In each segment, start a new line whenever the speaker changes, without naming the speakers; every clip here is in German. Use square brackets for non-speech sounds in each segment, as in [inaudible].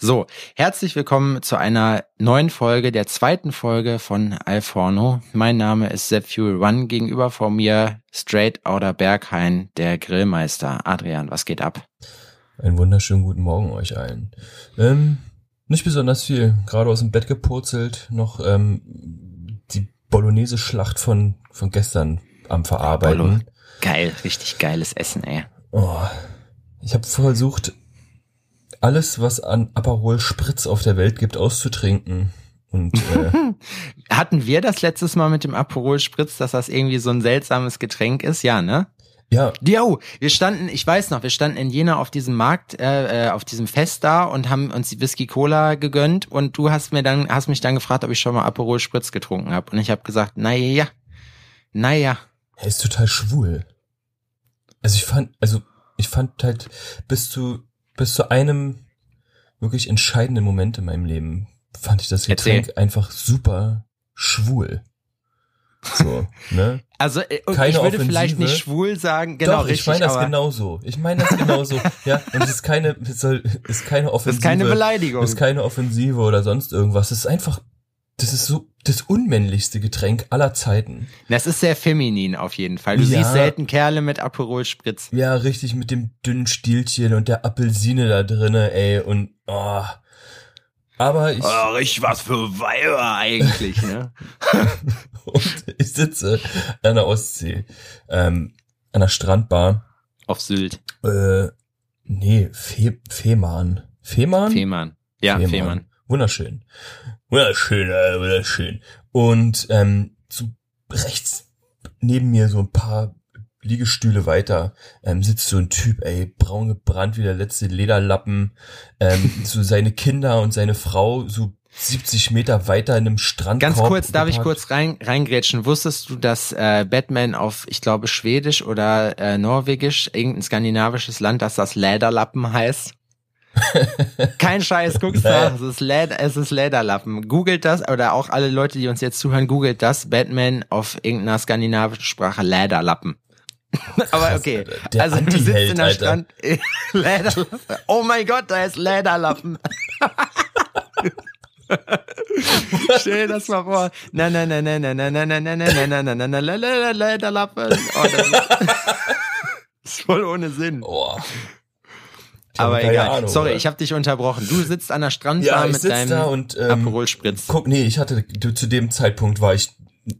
So, herzlich willkommen zu einer neuen Folge, der zweiten Folge von Alforno. Mein Name ist Sepp Fuel One, gegenüber von mir Straight Outer Berghain, der Grillmeister. Adrian, was geht ab?
Einen wunderschönen guten Morgen euch allen. Ähm, nicht besonders viel, gerade aus dem Bett gepurzelt, noch ähm, die Bolognese-Schlacht von, von gestern am Verarbeiten. Bolo.
Geil, richtig geiles Essen, ey.
Oh, ich habe versucht, alles, was an Aperol Spritz auf der Welt gibt, auszutrinken. Und, äh, [laughs]
Hatten wir das letztes Mal mit dem Aperol Spritz, dass das irgendwie so ein seltsames Getränk ist? Ja, ne?
Ja.
Jo, wir standen, ich weiß noch, wir standen in Jena auf diesem Markt, äh, äh auf diesem Fest da und haben uns die Whisky Cola gegönnt und du hast mir dann, hast mich dann gefragt, ob ich schon mal Aperol Spritz getrunken habe und ich habe gesagt, naja, naja.
Er ist total schwul. Also ich fand, also ich fand halt bis zu bis zu einem wirklich entscheidenden Moment in meinem Leben fand ich das Getränk Erzähl. einfach super schwul. So, [laughs] ne?
Also äh, Keine ich würde Offensive. vielleicht nicht schwul sagen, genau
Doch,
richtig.
Ich meine das genauso. Ich meine das genauso. ja, und es ist keine, es soll, [laughs] ist keine Offensive. Das ist
keine Beleidigung.
Es ist keine Offensive oder sonst irgendwas. Es ist einfach das ist so das unmännlichste Getränk aller Zeiten.
Das ist sehr feminin auf jeden Fall. Du ja. siehst selten Kerle mit Aperol Spritz.
Ja, richtig mit dem dünnen Stielchen und der Apfelsine da drinne, ey und oh. Aber ich
oh, richtig was für Weiber eigentlich, ne? [laughs]
und ich sitze an der Ostsee, ähm, an der Strandbar
auf Sylt.
Äh, nee, Fe Fehmarn. Fehmarn?
Fehmarn. Ja, Fehmarn. Fehmarn.
Wunderschön. Wunderschön, äh, wunderschön. Und ähm, so rechts neben mir so ein paar Liegestühle weiter ähm, sitzt so ein Typ, ey, braun gebrannt wie der letzte Lederlappen. Ähm, [laughs] so seine Kinder und seine Frau so 70 Meter weiter in einem Strand.
Ganz kurz, darf ich kurz rein, reingrätschen? Wusstest du, dass äh, Batman auf, ich glaube, Schwedisch oder äh, Norwegisch, irgendein skandinavisches Land, dass das Lederlappen heißt? Kein Scheiß, guck's nach. Es ist, Leder, es ist Lederlappen. Googelt das, oder auch alle Leute, die uns jetzt zuhören, googelt das. Batman auf irgendeiner skandinavischen Sprache Lederlappen. Aber okay. Der also du sitzt in der Strand. Lederlappen. Oh mein Gott, da ist Lederlappen. Stell dir das mal vor. Na na na na na na na na na na na na na na Lederlappen. ist voll ohne Sinn.
Oh.
Aber egal. Ahnung, Sorry, oder? ich habe dich unterbrochen. Du sitzt an der Strandbar ja, mit deinem da und, ähm, Aperol Spritz.
Guck, nee, ich hatte zu dem Zeitpunkt war ich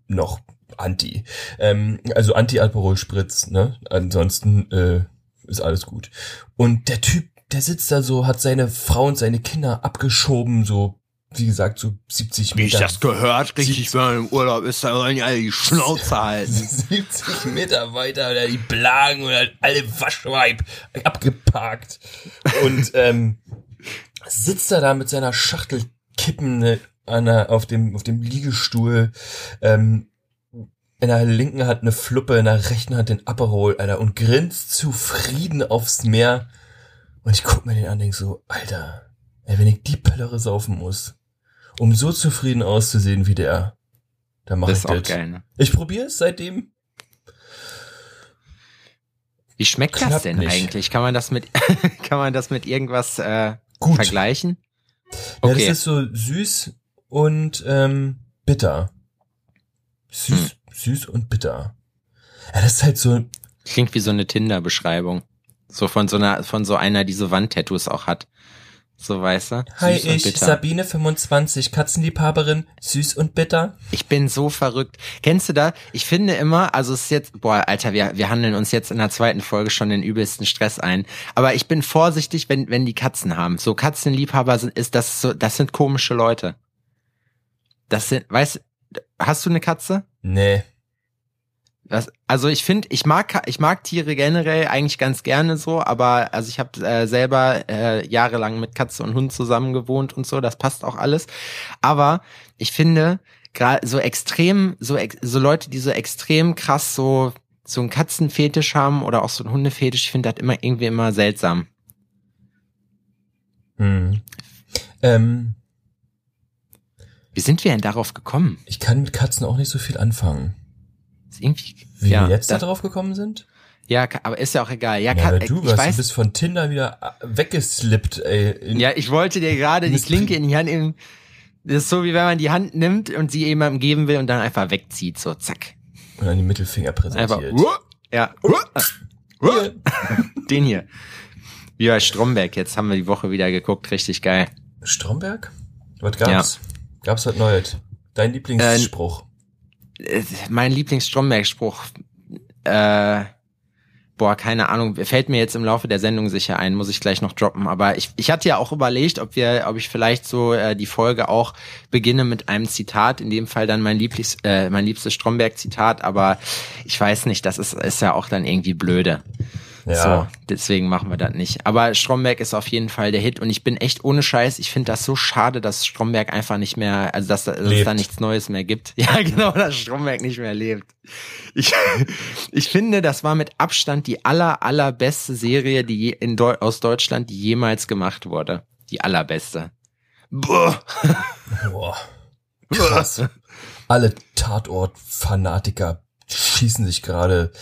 noch anti. Ähm, also anti Aperol Spritz, ne? Ansonsten äh, ist alles gut. Und der Typ, der sitzt da so, hat seine Frau und seine Kinder abgeschoben, so wie gesagt, so 70 Meter. Wie ich
das gehört, richtig, wenn man im Urlaub ist, da sollen die alle die Schnauze halten.
70 Meter weiter oder die Blagen oder alle Waschweib abgeparkt. Und ähm, sitzt er da mit seiner Schachtel Kippen an der, auf, dem, auf dem Liegestuhl. Ähm, in der linken hat eine Fluppe, in der rechten hat den Aperol, Alter, und grinst zufrieden aufs Meer. Und ich guck mir den an und denk so, Alter, ey, wenn ich die Pellere saufen muss, um so zufrieden auszusehen wie der. Da mach das ich das. Geil, ne? Ich probiere es seitdem.
Wie schmeckt Klappt das denn nicht. eigentlich? Kann man das mit [laughs] kann man das mit irgendwas äh, Gut. vergleichen?
Okay. Ja, das ist so süß und ähm, bitter. Süß, hm. süß und bitter. Ja, das ist halt so.
Klingt wie so eine Tinder-Beschreibung. So von so einer, von so einer, die so Wandtattoos auch hat. So weißt du?
Hi, ich, Sabine 25, Katzenliebhaberin, süß und bitter.
Ich bin so verrückt. Kennst du da? Ich finde immer, also es ist jetzt, boah, Alter, wir, wir handeln uns jetzt in der zweiten Folge schon den übelsten Stress ein. Aber ich bin vorsichtig, wenn, wenn die Katzen haben. So Katzenliebhaber sind, ist das so, das sind komische Leute. Das sind, weißt, hast du eine Katze?
Nee.
Das, also ich finde, ich mag ich mag Tiere generell eigentlich ganz gerne so, aber also ich habe äh, selber äh, jahrelang mit Katze und Hund zusammen gewohnt und so, das passt auch alles. Aber ich finde gerade so extrem so so Leute, die so extrem krass so so einen Katzenfetisch haben oder auch so einen Hundefetisch, ich finde das immer irgendwie immer seltsam.
Hm. Ähm,
Wie sind wir denn darauf gekommen?
Ich kann mit Katzen auch nicht so viel anfangen.
Ist irgendwie,
Wie ja, wir jetzt da drauf gekommen sind?
Ja, aber ist ja auch egal. Ja,
Ja, du,
ich
was, du
weiß.
bist von Tinder wieder äh, weggeslippt, ey. In,
Ja, ich wollte dir gerade die Klinke in die Hand nehmen. Das ist so, wie wenn man die Hand nimmt und sie jemandem geben will und dann einfach wegzieht. So, zack.
Und dann den Mittelfinger
Einfach.
präsentiert.
Uh, ja. Uh, uh, [laughs] den hier. Ja, Stromberg. Jetzt haben wir die Woche wieder geguckt. Richtig geil.
Stromberg? Was gab's? Gab's was Neues? Dein Lieblingsspruch?
Äh, Mein Lieblings-Stromberg-Spruch. Äh, boah, keine Ahnung. Fällt mir jetzt im Laufe der Sendung sicher ein. Muss ich gleich noch droppen. Aber ich, ich hatte ja auch überlegt, ob wir, ob ich vielleicht so äh, die Folge auch beginne mit einem Zitat. In dem Fall dann mein Lieblings, äh, mein liebstes Stromberg-Zitat. Aber ich weiß nicht. Das ist, ist ja auch dann irgendwie blöde.
Ja.
So, deswegen machen wir das nicht. Aber Stromberg ist auf jeden Fall der Hit und ich bin echt ohne Scheiß, ich finde das so schade, dass Stromberg einfach nicht mehr, also dass, dass es da nichts Neues mehr gibt. [laughs] Ja, genau, dass Stromberg nicht mehr lebt. Ich, [laughs] ich finde, das war mit Abstand die aller, allerbeste Serie, die je, in Deu aus Deutschland, die jemals gemacht wurde. Die allerbeste. Boah. [laughs]
Boah. Krass. Alle Tatort-Fanatiker schießen sich gerade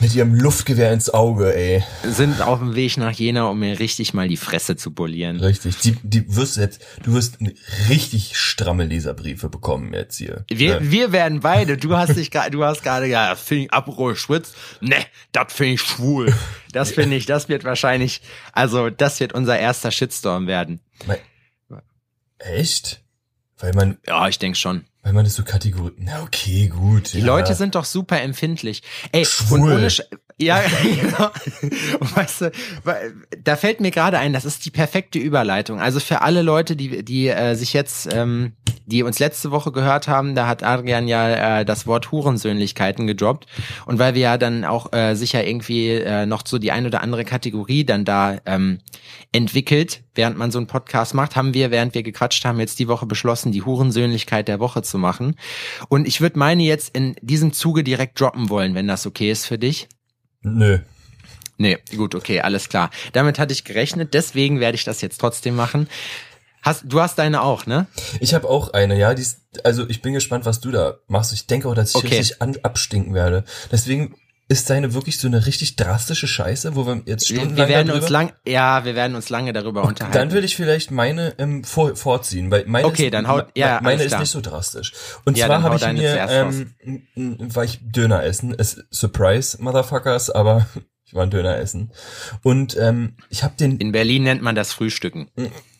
mit ihrem Luftgewehr ins Auge, ey.
Sind auf dem Weg nach Jena, um mir richtig mal die Fresse zu polieren.
Richtig. Die, die wirst jetzt, du wirst richtig stramme Leserbriefe bekommen jetzt hier.
Wir,
Ja.
wir werden beide. Du hast dich gerade, du hast gerade, ja, finde ich Aperol Schwitz. Ne, das finde ich schwul. Das finde ich, das wird wahrscheinlich, also das wird unser erster Shitstorm werden.
Mein- Echt? Weil man,
Ja, ich denke schon.
Weil man das so Kategorie, na okay, gut.
Die Leute sind doch super empfindlich. Ey,
Schwul.
und ohne Sch ja, [laughs] genau. Und weißt du, da fällt mir gerade ein, das ist die perfekte Überleitung. Also für alle Leute, die, die äh, sich jetzt, ähm, die uns letzte Woche gehört haben, da hat Adrian ja äh, das Wort Hurensöhnlichkeiten gedroppt. Und weil wir ja dann auch äh, sicher irgendwie äh, noch so die ein oder andere Kategorie dann da ähm, entwickelt, während man so einen Podcast macht, haben wir, während wir gequatscht haben, jetzt die Woche beschlossen, die Hurensöhnlichkeit der Woche zu machen. Und ich würde meine jetzt in diesem Zuge direkt droppen wollen, wenn das okay ist für dich.
Nö.
Nee, gut, okay, alles klar. Damit hatte ich gerechnet, deswegen werde ich das jetzt trotzdem machen. Hast, du hast deine auch, ne?
Ich habe auch eine, ja. Die ist, also ich bin gespannt, was du da machst. Ich denke auch, dass ich
Okay.
richtig an, abstinken werde. Deswegen ist deine wirklich so eine richtig drastische Scheiße, wo wir jetzt stundenlang
wir werden
darüber-
uns lang, ja, wir werden uns lange darüber unterhalten.
Dann will ich vielleicht meine ähm, vor, vorziehen, weil meine
Okay,
ist,
dann haut- ja,
meine ist
klar.
nicht so drastisch. Und
Ja,
zwar habe ich mir, ähm, war ich Döner essen, ist Surprise, Motherfuckers, aber [laughs] ich war ein Döner essen. Und ähm, ich habe den,
In Berlin nennt man das Frühstücken.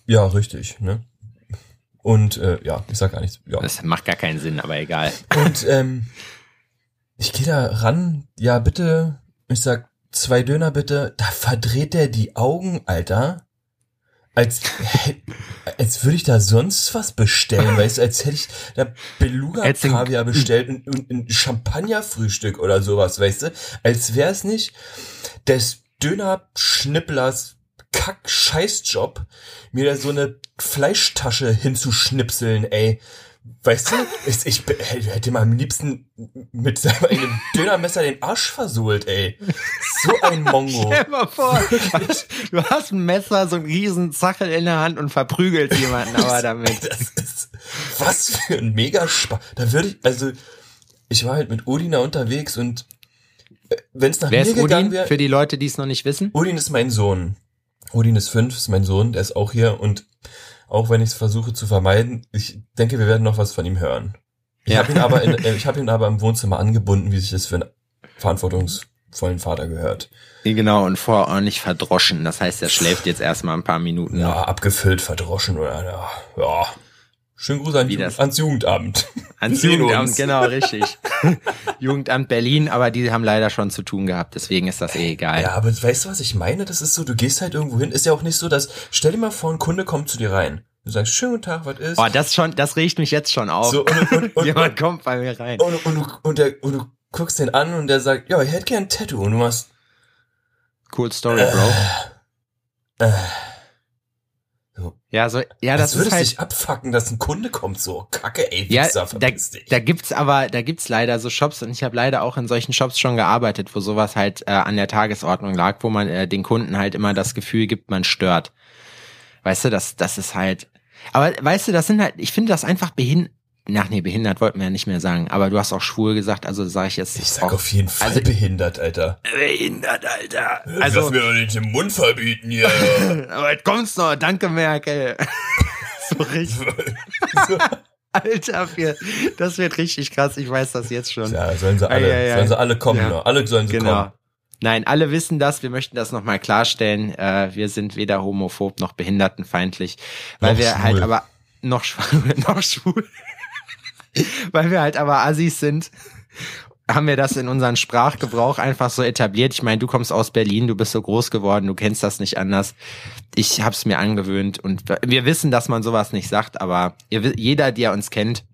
Ja richtig, ne? Und äh, ja, ich sag gar nichts. Ja.
Das macht gar keinen Sinn, aber egal.
Und [laughs] ähm, ich gehe da ran, ja bitte, ich sag zwei Döner bitte, da verdreht der die Augen, Alter. Als, als würde ich da sonst was bestellen, weißt du, als hätte ich da Beluga
Hättest du-
Kaviar bestellt und, und ein Champagnerfrühstück oder sowas, weißt du, als wäre es nicht des Döner-Schnipplers Kack-Scheißjob, mir da so eine Fleischtasche hinzuschnipseln, ey. Weißt du, ich, hätte mal am liebsten mit seinem Dönermesser den Arsch versohlt, ey. So ein Mongo.
Stell dir mal vor, du hast ein Messer, so einen riesen Zachel in der Hand und verprügelst jemanden aber damit.
Das ist, was für ein Megaspaß. Da würde ich, also, ich war halt mit Odina unterwegs und wenn es nach
Wer
mir
ist
gegangen
Odin?
wäre,
Für die Leute, die es noch nicht wissen.
Odin ist mein Sohn. Odin ist fünf, ist mein Sohn, der ist auch hier und auch wenn ich es versuche zu vermeiden, ich denke, wir werden noch was von ihm hören. Ich
Ja.
habe ihn aber in, [laughs] äh, ich habe ihn aber im Wohnzimmer angebunden, wie sich das für einen verantwortungsvollen Vater gehört.
Genau, und vorher ordentlich verdroschen. Das heißt, er schläft jetzt erstmal ein paar Minuten
Ja,
noch.
abgefüllt, verdroschen oder ja, ja. Schönen Gruß an
Wie
Ju-
das-
ans Jugendamt. [laughs]
Ans Jugendamt, genau, richtig. [laughs] Jugendamt Berlin, aber die haben leider schon zu tun gehabt, deswegen ist das eh egal.
Ja, aber weißt du, was ich meine? Das ist so, du gehst halt irgendwo hin. Ist ja auch nicht so, dass, stell dir mal vor, ein Kunde kommt zu dir rein. Du sagst, schönen guten Tag, was ist?
Oh, das schon, das regt mich jetzt schon auf.
So, und, und, [laughs] und,
Jemand
und,
kommt bei mir rein.
und, und, du, und, der, und du guckst den an und der sagt, ja, ich hätte gern ein Tattoo. Und du machst,
Cool Story, Bro.
äh,
Ja, so, ja, das
das
ist
würdest
halt.
dich abfacken, dass ein Kunde kommt. So, kacke, ey,
Ja,
Wichser,
da,
verpiss dich.
da gibt's aber, da gibt's leider so Shops und ich habe leider auch in solchen Shops schon gearbeitet, wo sowas halt äh, an der Tagesordnung lag, wo man äh, den Kunden halt immer das Gefühl gibt, man stört. Weißt du, das, das ist halt. Aber weißt du, das sind halt, ich finde das einfach behind, nach nee, behindert wollten wir ja nicht mehr sagen, aber du hast auch schwul gesagt, also sage ich jetzt.
Ich sag
auch,
auf jeden Fall
also-
behindert, Alter.
behindert, Alter.
Lass
Also,
mir doch nicht den Mund verbieten hier. [laughs]
aber jetzt kommt's noch, danke Merkel. [laughs] so richtig, [laughs] Alter, wir, das wird richtig krass, ich weiß das jetzt schon.
ja, sollen sie alle,
Ei, ei, ei.
sollen sie alle kommen,
Ja.
Alle sollen sie
Genau.
kommen.
Nein, alle wissen das. Wir möchten das nochmal klarstellen. Äh, wir sind weder homophob noch behindertenfeindlich, weil
Noch
wir
schwul.
halt aber noch schwul, noch schwul, [laughs] weil wir halt aber Assis sind. Haben wir das in unseren Sprachgebrauch einfach so etabliert? Ich meine, du kommst aus Berlin, du bist so groß geworden, du kennst das nicht anders. Ich hab's mir angewöhnt und wir wissen, dass man sowas nicht sagt, aber jeder, der uns kennt,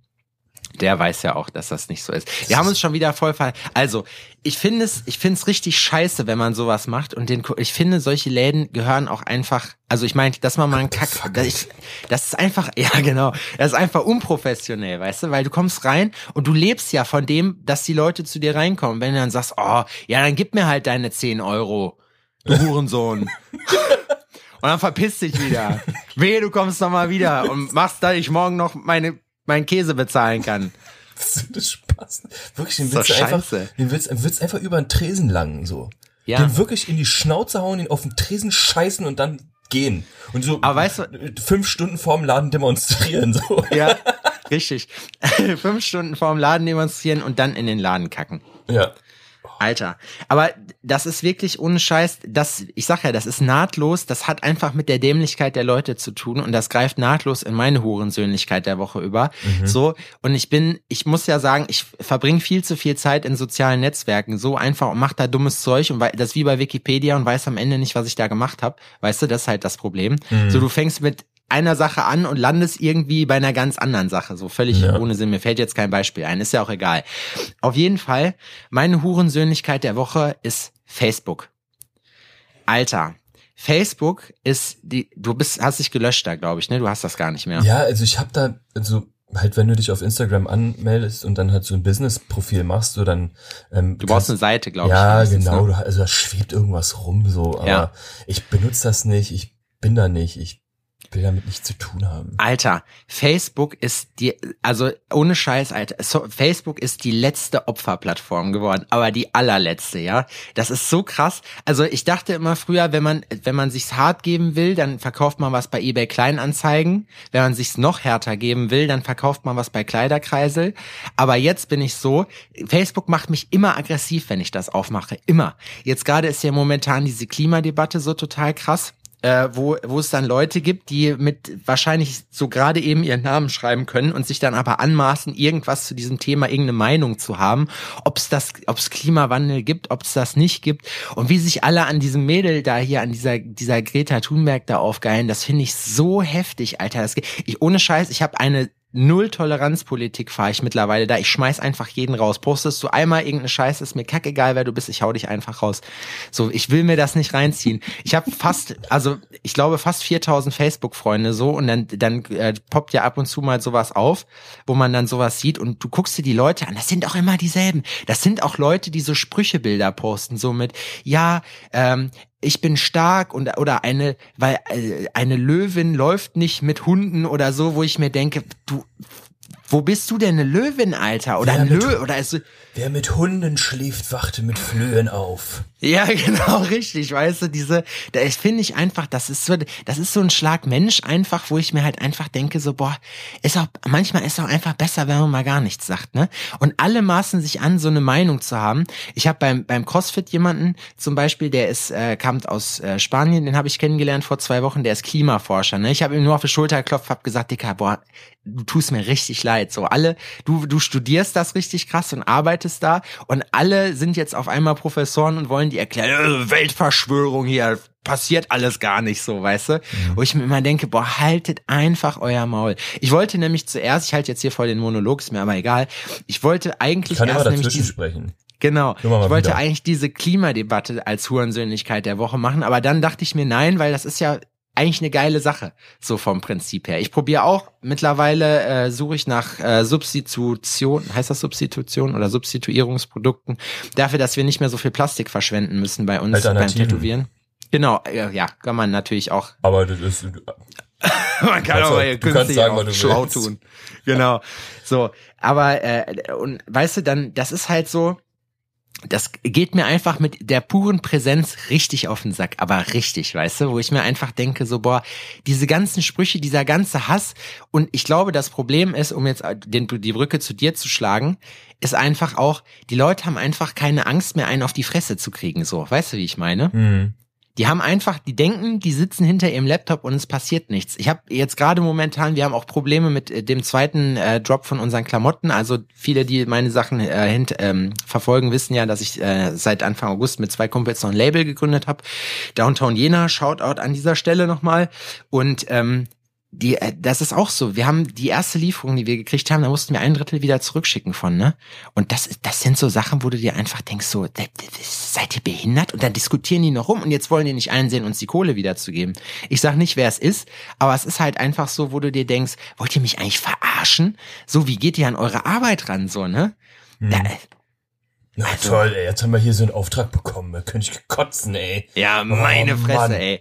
der weiß ja auch, dass das nicht so ist. Wir haben uns schon wieder voll ver Also, ich finde es, ich finde es richtig scheiße, wenn man sowas macht und den, ich finde, solche Läden gehören auch einfach, also ich meine, dass man mal einen Kack, das, ich, das ist einfach, [laughs] ja genau, das ist einfach unprofessionell, weißt du, weil du kommst rein und du lebst ja von dem, dass die Leute zu dir reinkommen. Wenn du dann sagst, oh, ja, dann gib mir halt deine 10 Euro, du [laughs] Hurensohn. [laughs] Und dann verpiss dich wieder. Wehe, du kommst noch mal wieder und machst, dass ich morgen noch meine, meinen Käse bezahlen kann.
Das ist Spaß. Wirklich, den willst du einfach, den willst, den willst einfach über den Tresen langen, so.
Ja.
Den wirklich in die Schnauze hauen, den auf den Tresen scheißen und dann gehen. Und so
Aber weißt du-
fünf Stunden vorm Laden demonstrieren, so.
Ja, [laughs] richtig. [laughs] Fünf Stunden vorm Laden demonstrieren und dann in den Laden kacken.
Ja.
Alter. Aber das ist wirklich ohne Scheiß, das, ich sag ja, das ist nahtlos, das hat einfach mit der Dämlichkeit der Leute zu tun und das greift nahtlos in meine Hurensöhnlichkeit der Woche über. So, und ich bin, ich muss ja sagen, ich verbringe viel zu viel Zeit in sozialen Netzwerken, so einfach und mach da dummes Zeug und das wie bei Wikipedia und weiß am Ende nicht, was ich da gemacht habe. Weißt du, das ist halt das Problem. So, du fängst mit einer Sache an und landest irgendwie bei einer ganz anderen Sache, so völlig
Ja.
ohne Sinn. Mir fällt jetzt kein Beispiel ein, ist ja auch egal. Auf jeden Fall, meine Hurensöhnlichkeit der Woche ist Facebook. Alter, Facebook ist die, du bist, hast dich gelöscht da, glaube ich, ne? Du hast das gar nicht mehr.
Ja, also ich habe da, also halt, wenn du dich auf Instagram anmeldest und dann halt so ein Business-Profil machst, so dann ähm,
Du brauchst eine Seite, glaube ich.
Ja,
wenigstens,
genau.
Ne?
Also da schwebt irgendwas rum so, aber
Ja.
ich benutze das nicht, ich bin da nicht, ich will damit nichts zu tun haben.
Alter, Facebook ist die, also ohne Scheiß, Alter, so, Facebook ist die letzte Opferplattform geworden, aber die allerletzte, ja. Das ist so krass. Also ich dachte immer früher, wenn man, wenn man sich's hart geben will, dann verkauft man was bei eBay Kleinanzeigen. Wenn man sich's noch härter geben will, dann verkauft man was bei Kleiderkreisel. Aber jetzt bin ich so, Facebook macht mich immer aggressiv, wenn ich das aufmache. Immer. Jetzt gerade ist ja momentan diese Klimadebatte so total krass äh, wo, wo es dann Leute gibt, die mit wahrscheinlich so gerade eben ihren Namen schreiben können und sich dann aber anmaßen, irgendwas zu diesem Thema, irgendeine Meinung zu haben, ob es das, ob es Klimawandel gibt, ob es das nicht gibt und wie sich alle an diesem Mädel da hier, an dieser, dieser Greta Thunberg da aufgeilen, das finde ich so heftig, Alter. Das, ich, ohne Scheiß, ich habe eine Null-Toleranz-Politik fahre ich mittlerweile da. Ich schmeiß einfach jeden raus. Postest du einmal irgendeine Scheiße, ist mir kackegal, wer du bist, ich hau dich einfach raus. So, ich will mir das nicht reinziehen. Ich habe fast, also ich glaube fast 4000 Facebook-Freunde so und dann, dann äh, poppt ja ab und zu mal sowas auf, wo man dann sowas sieht und du guckst dir die Leute an. Das sind auch immer dieselben. Das sind auch Leute, die so Sprüchebilder posten, so mit, ja, ähm, ich bin stark und oder eine, weil äh, eine Löwin läuft nicht mit Hunden oder so, wo ich mir denke, du, wo bist du denn eine Löwin, Alter? Oder
Ja,
ein Löwe oder ist
Wer mit Hunden schläft, wachte mit Flöhen auf.
Ja, [laughs] genau, richtig, weißt du, diese, das finde ich einfach, das ist so, das ist so ein Schlag Mensch einfach, wo ich mir halt einfach denke, so, boah, ist auch, manchmal ist auch einfach besser, wenn man mal gar nichts sagt, ne? Und alle maßen sich an, so eine Meinung zu haben. Ich habe beim, beim CrossFit jemanden zum Beispiel, der ist, äh, kam aus äh, Spanien, den habe ich kennengelernt vor zwei Wochen, der ist Klimaforscher, ne? Ich habe ihm nur auf die Schulter geklopft, hab gesagt, Dicker, boah, du tust mir richtig leid. So alle, du, du studierst das richtig krass und arbeitest da und alle sind jetzt auf einmal Professoren und wollen die erklären, Weltverschwörung hier, passiert alles gar nicht so, weißt du? Wo ich mir immer denke, boah, haltet einfach euer Maul. Ich wollte nämlich zuerst, ich halte jetzt hier voll den Monolog, ist mir aber egal, ich wollte eigentlich
Ich kann
erst nämlich diese,
sprechen.
Genau. Ich wollte
wieder.
eigentlich diese Klimadebatte als Hurensöhnlichkeit der Woche machen, aber dann dachte ich mir nein, weil das ist ja eigentlich eine geile Sache, so vom Prinzip her. Ich probiere auch, mittlerweile äh, suche ich nach äh, Substitution, heißt das Substitution oder Substituierungsprodukten, dafür, dass wir nicht mehr so viel Plastik verschwenden müssen bei uns beim. Tätowieren. Genau, ja, ja, kann man natürlich auch
Aber das ist, [laughs]
Man kann auch
auch-
mal
du kannst sagen, du
schlau
willst.
tun. Genau. So, aber äh, und weißt du, dann das ist halt so, das geht mir einfach mit der puren Präsenz richtig auf den Sack, aber richtig, weißt du, wo ich mir einfach denke, so, boah, diese ganzen Sprüche, dieser ganze Hass und ich glaube, das Problem ist, um jetzt den, die Brücke zu dir zu schlagen, ist einfach auch, die Leute haben einfach keine Angst mehr, einen auf die Fresse zu kriegen, so, weißt du, wie ich meine?
Hm.
Die haben einfach, die denken, die sitzen hinter ihrem Laptop und es passiert nichts. Ich habe jetzt gerade momentan, wir haben auch Probleme mit äh, dem zweiten äh, Drop von unseren Klamotten. Also viele, die meine Sachen äh, hint, ähm, verfolgen, wissen ja, dass ich äh, seit Anfang August mit zwei Kumpels noch ein Label gegründet habe. Downtown Jena, Shoutout an dieser Stelle nochmal. Und ähm, die, äh, das ist auch so. Wir haben die erste Lieferung, die wir gekriegt haben, da mussten wir ein Drittel wieder zurückschicken von, ne? Und das, das sind so Sachen, wo du dir einfach denkst, so, "Da- da- seid ihr behindert? Und dann diskutieren die noch rum und jetzt wollen die nicht einsehen, uns die Kohle wiederzugeben. Ich sag nicht, wer es ist, aber es ist halt einfach so, wo du dir denkst, wollt ihr mich eigentlich verarschen? So, wie geht ihr an eure Arbeit ran, so, ne? Da,
Na
Also-
toll, ey, jetzt haben wir hier so einen Auftrag bekommen. Da könnte ich kotzen, ey.
Ja, meine
Oh,
Fresse,
Mann.
ey.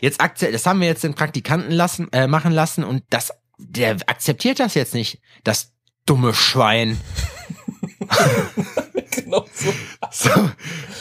Jetzt akze das haben wir jetzt den Praktikanten lassen, äh, machen lassen und das, der akzeptiert das jetzt nicht. Das dumme Schwein. [laughs] [laughs]
genau so.
So,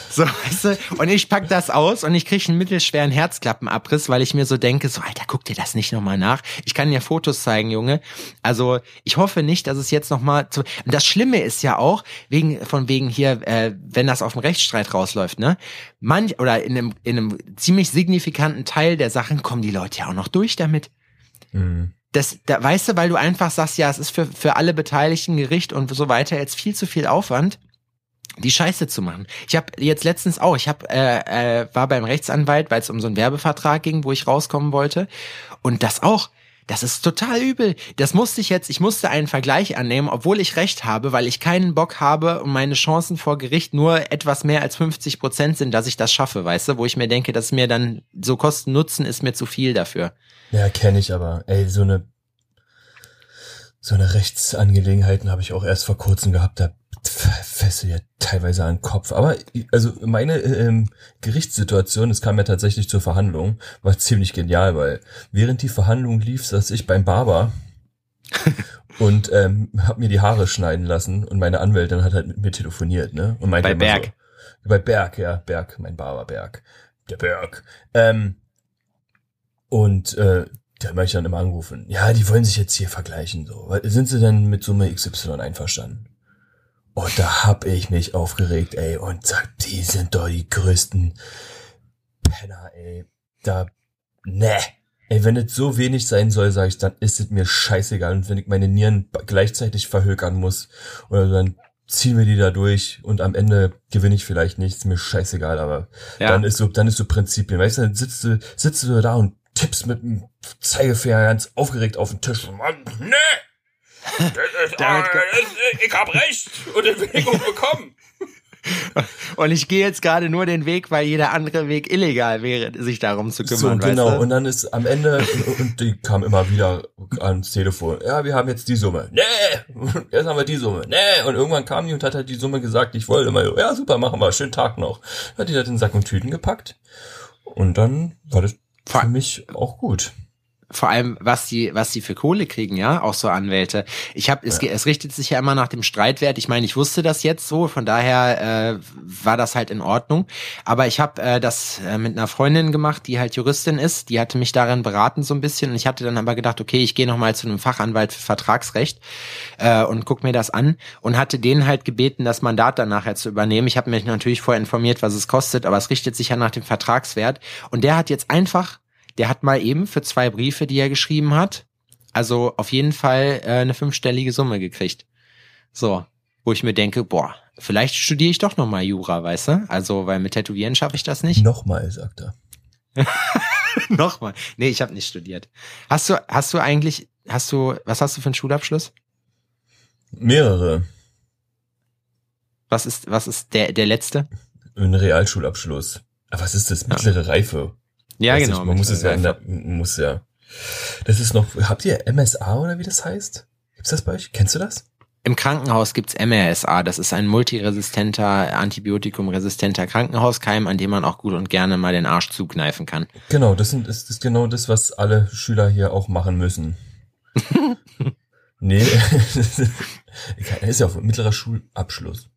so, weißt du, und ich pack das aus und ich krieg einen mittelschweren Herzklappenabriss, weil ich mir so denke, so, Alter, guck dir das nicht nochmal nach. Ich kann dir Fotos zeigen, Junge. Also, ich hoffe nicht, dass es jetzt nochmal zu, und das Schlimme ist ja auch, wegen, von wegen hier, äh, wenn das auf dem Rechtsstreit rausläuft, ne? Manch, oder in einem, in einem ziemlich signifikanten Teil der Sachen kommen die Leute ja auch noch durch damit
Hm.
das, da weißt du, weil du einfach sagst, ja, es ist für, für alle Beteiligten Gericht und so weiter jetzt viel zu viel Aufwand, die Scheiße zu machen. Ich habe jetzt letztens auch, ich habe äh, äh, war beim Rechtsanwalt, weil es um so einen Werbevertrag ging, wo ich rauskommen wollte und das auch. Das ist total übel. Das musste ich jetzt, ich musste einen Vergleich annehmen, obwohl ich recht habe, weil ich keinen Bock habe und meine Chancen vor Gericht nur etwas mehr als 50 Prozent sind, dass ich das schaffe, weißt du, wo ich mir denke, dass mir dann so Kosten-Nutzen ist mir zu viel dafür.
Ja, kenne ich aber. Ey, so eine so eine Rechtsangelegenheiten habe ich auch erst vor kurzem gehabt. Da fessel ja teilweise an den Kopf. Aber also meine ähm, Gerichtssituation, es kam ja tatsächlich zur Verhandlung, war ziemlich genial, weil während die Verhandlung lief, saß ich beim Barber [laughs] und ähm, hab mir die Haare schneiden lassen und meine Anwältin hat halt mit mir telefoniert, ne? Und meinte
Bei Berg.
So, bei Berg, ja, Berg, mein Barber Berg. Der Berg. Ähm, und äh, da habe ich dann immer angerufen. Ja, die wollen sich jetzt hier vergleichen. So. Sind sie denn mit Summe XY einverstanden? Und da hab ich mich aufgeregt, ey, und sag, die sind doch die größten Penner, ey. Da, ne. Ey, wenn es so wenig sein soll, sag ich, dann ist es mir scheißegal. Und wenn ich meine Nieren gleichzeitig verhökern muss, oder dann ziehen wir die da durch und am Ende gewinne ich vielleicht nicht, ist mir scheißegal, aber
Ja.
dann ist so, dann ist so Prinzipien. Weißt du, dann sitzt du, sitzt du da und tippst mit dem Zeigefinger ganz aufgeregt auf den Tisch. Mann, ne! Ich hab recht und den Weg auch bekommen.
Und ich gehe jetzt gerade nur den Weg, weil jeder andere Weg illegal wäre, sich darum zu
So,
kümmern.
genau.
Weißt du?
Und dann ist am Ende, und, und die kam immer wieder ans Telefon. Ja, wir haben jetzt die Summe. Nee! Jetzt haben wir die Summe. Nee! Und irgendwann kam die und hat halt die Summe gesagt, ich wollte immer, ja, super, machen wir, schönen Tag noch. Hat die das in Sack und Tüten gepackt. Und dann war das für mich auch gut.
Vor allem, was die, was die für Kohle kriegen, ja, auch so Anwälte. Ich habe, es, es richtet sich ja immer nach dem Streitwert. Ich meine, ich wusste das jetzt so, von daher äh, war das halt in Ordnung. Aber ich habe äh, das äh, mit einer Freundin gemacht, die halt Juristin ist. Die hatte mich darin beraten so ein bisschen und ich hatte dann aber gedacht, okay, ich gehe noch mal zu einem Fachanwalt für Vertragsrecht äh, und guck mir das an und hatte denen halt gebeten, das Mandat dann nachher zu übernehmen. Ich habe mich natürlich vorher informiert, was es kostet, aber es richtet sich ja nach dem Vertragswert. Und der hat jetzt einfach der hat mal eben für zwei Briefe, die er geschrieben hat, also auf jeden Fall äh, eine fünfstellige Summe gekriegt. So, wo ich mir denke, boah, vielleicht studiere ich doch noch mal Jura, weißt du? Also, weil mit Tätowieren schaffe ich das nicht.
Nochmal, sagt er. [laughs]
Nochmal. Nee, ich habe nicht studiert. Hast du, hast du eigentlich, hast du, was hast du für einen Schulabschluss?
Mehrere.
Was ist, was ist der, der letzte?
Ein Realschulabschluss. Aber was ist das? Mittlere Reife.
Ja,
Weiß
genau.
nicht, man muss es ja, der, muss ja. Das ist noch, habt ihr MSA oder wie das heißt? Gibt's das bei euch? Kennst du das?
Im Krankenhaus gibt's MRSA, das ist ein multiresistenter, antibiotikumresistenter Krankenhauskeim, an dem man auch gut und gerne mal den Arsch zukneifen kann.
Genau, das, sind, das ist genau das, was alle Schüler hier auch machen müssen. [laughs] nee, er [laughs] ist ja auf mittlerer Schulabschluss.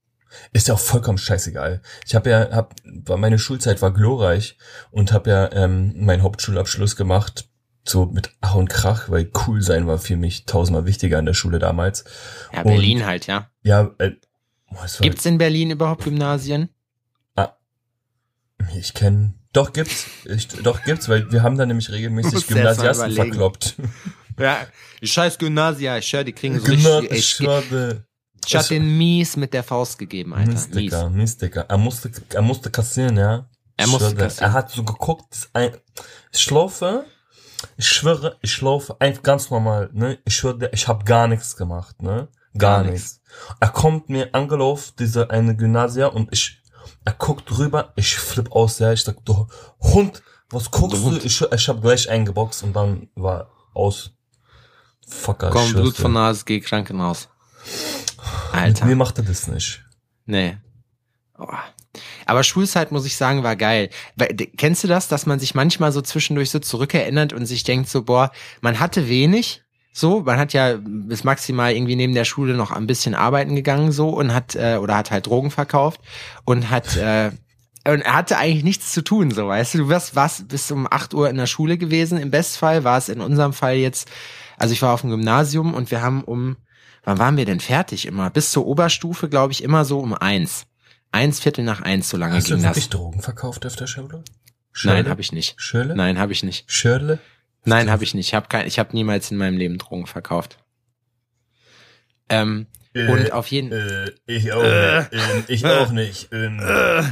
Ist ja auch vollkommen scheißegal. Ich habe ja, hab, meine Schulzeit war glorreich und habe ja ähm, meinen Hauptschulabschluss gemacht so mit Ach und Krach, weil cool sein war für mich tausendmal wichtiger in der Schule damals.
Ja, Berlin und, halt, ja.
Ja, äh,
Gibt's in Berlin überhaupt Gymnasien?
Ah, ich kenne, doch gibt's, ich, doch gibt's, weil wir haben da nämlich regelmäßig [laughs] Gymnasiasten verkloppt.
Ja, die scheiß Gymnasia, ich höre, die kriegen so richtig,
ich.
Ich hab den mies mit der Faust gegeben, Alter.
Mist, Dicker, mies. Dicker. Er musste, er musste kassieren, ja.
Er musste kassieren.
Er hat so geguckt, ich schlafe, ich schwöre, ich laufe einfach ganz normal, ne? Ich schwöre, ich habe gar nichts gemacht, ne? Gar, gar nichts. Er kommt mir angelaufen, dieser eine Gymnasia, und ich, er guckt rüber, ich flipp aus, ja, ich sag, du Hund, was guckst du? Ich, ich hab gleich eingeboxt und dann war aus.
Fucker, Komm, Blut von Nase, geh Krankenhaus.
Alter. Mit mir macht er das nicht.
Nee. Oh. Aber Schulzeit, muss ich sagen, war geil. Kennst du das, dass man sich manchmal so zwischendurch so zurückerinnert und sich denkt so, boah, man hatte wenig, so, man hat ja bis maximal irgendwie neben der Schule noch ein bisschen arbeiten gegangen so und hat äh, oder hat halt Drogen verkauft und hat äh, [laughs] und er hatte eigentlich nichts zu tun, so weißt du. Du wirst was bis um acht Uhr in der Schule gewesen. Im Bestfall war es in unserem Fall jetzt, also ich war auf dem Gymnasium und wir haben um, wann waren wir denn fertig immer? Bis zur Oberstufe, glaube ich, immer so um eins. Eins Viertel nach eins, so lange
Hast
ging
du
das.
Hast du Drogen verkauft auf der Schule?
Nein, habe ich nicht.
Schöle?
Nein, habe ich nicht.
Schöle?
Nein, habe ich nicht. Ich habe kein, ich habe niemals in meinem Leben Drogen verkauft. Ähm, äh, und auf jeden
äh, ich auch äh, nicht. Ähm, ich auch nicht. Ähm, äh,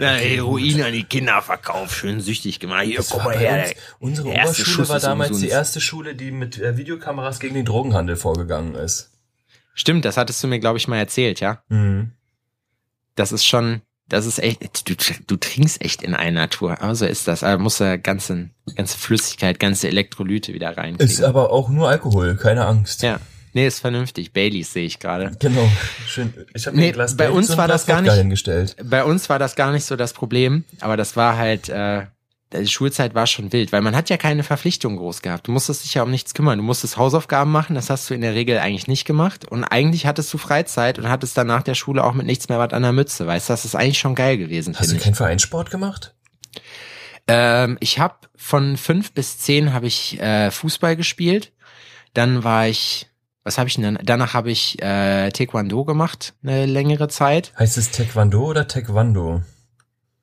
ja, Heroin an die Kinder verkauft, schön süchtig gemacht. Hier, komm mal her.
Uns, unsere Oberschule war damals die erste Schule, die mit äh, Videokameras gegen den Drogenhandel vorgegangen ist.
Stimmt, das hattest du mir, glaube ich, mal erzählt, ja?
Mhm
das ist schon, das ist echt, du, du trinkst echt in einer Tour. Aber so ist das. Aber muss da ganze, ganze Flüssigkeit, ganze Elektrolyte wieder rein.
Ist aber auch nur Alkohol, keine Angst.
Ja. Nee, ist vernünftig. Baileys sehe ich gerade.
Genau. Schön. Ich habe nee,
Glas bei uns war das gar nicht. Bei uns war das gar nicht so das Problem, aber das war halt äh, die Schulzeit war schon wild, weil man hat ja keine Verpflichtung groß gehabt. Du musstest dich ja um nichts kümmern. Du musstest Hausaufgaben machen, das hast du in der Regel eigentlich nicht gemacht. Und eigentlich hattest du Freizeit und hattest dann nach der Schule auch mit nichts mehr was an der Mütze. Weißt du, das ist eigentlich schon geil gewesen.
Hast du keinen Vereinssport gemacht?
Ähm, ich habe von fünf bis zehn habe ich äh, Fußball gespielt. Dann war ich, was habe ich denn dann? Danach habe ich äh, Taekwondo gemacht, eine längere Zeit.
Heißt es Taekwondo oder Taekwondo?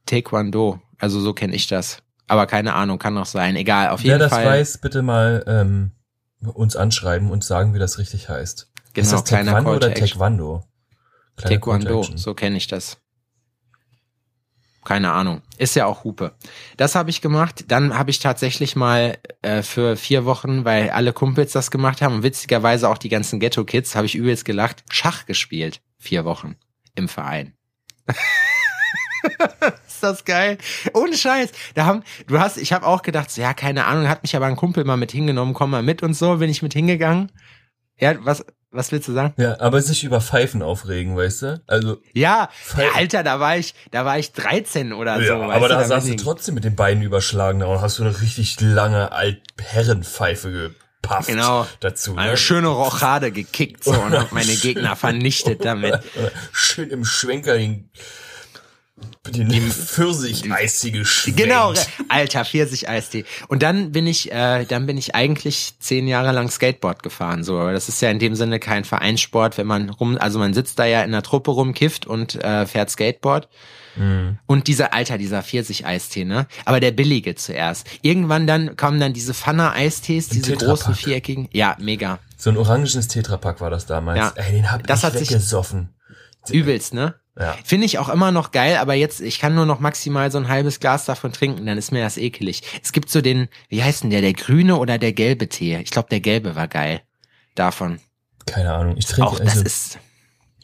Taekwondo, also so kenne ich das. Aber keine Ahnung, kann noch sein. Egal, auf jeden
Fall.
Wer
das weiß, bitte mal ähm, uns anschreiben und sagen, wie das richtig heißt. Genau, ist das Taekwondo oder Taekwondo?
Taekwondo, so kenne ich das. Keine Ahnung. Ist ja auch Hupe. Das habe ich gemacht. Dann habe ich tatsächlich mal äh, für vier Wochen, weil alle Kumpels das gemacht haben und witzigerweise auch die ganzen Ghetto-Kids, habe ich übelst gelacht, Schach gespielt. Vier Wochen im Verein. [laughs] [laughs] ist das geil. Ohne Scheiß. Da haben, du hast, ich habe auch gedacht, so, ja, keine Ahnung, hat mich aber ein Kumpel mal mit hingenommen, komm mal mit und so, bin ich mit hingegangen. Ja, was, was willst du sagen?
Ja, aber sich über Pfeifen aufregen, weißt du? Also.
Ja, ja Alter, da war ich, da war ich 13 oder ja, so.
Aber da, da saß du trotzdem mit den Beinen überschlagen da und hast du eine richtig lange Altherrenpfeife gepafft
genau.
dazu.
Eine ne? schöne Rochade gekickt so und [laughs] hab meine Gegner vernichtet damit. [laughs]
Schön im Schwenker den die, die Pfirsich-Eistee
Genau, alter Pfirsich-Eistee. Und dann bin ich, äh, dann bin ich eigentlich zehn Jahre lang Skateboard gefahren. So, aber das ist ja in dem Sinne kein Vereinssport, wenn man rum, also man sitzt da ja in der Truppe rum, kifft und äh, fährt Skateboard. Mhm. Und dieser Alter, dieser Pfirsich-Eistee, ne? Aber der billige zuerst. Irgendwann dann kommen dann diese Pfanne-Eistees, diese großen viereckigen. Ja, mega.
So ein orangenes Tetrapack war das damals. Ja. Ey, den hab das ich hat weggesoffen.
Sich übelst, ne?
Ja.
Finde ich auch immer noch geil, aber jetzt, ich kann nur noch maximal so ein halbes Glas davon trinken, dann ist mir das ekelig. Es gibt so den, wie heißt denn der, der grüne oder der gelbe Tee? Ich glaube, der gelbe war geil. Davon.
Keine Ahnung. Ich trinke
auch, also, das ist.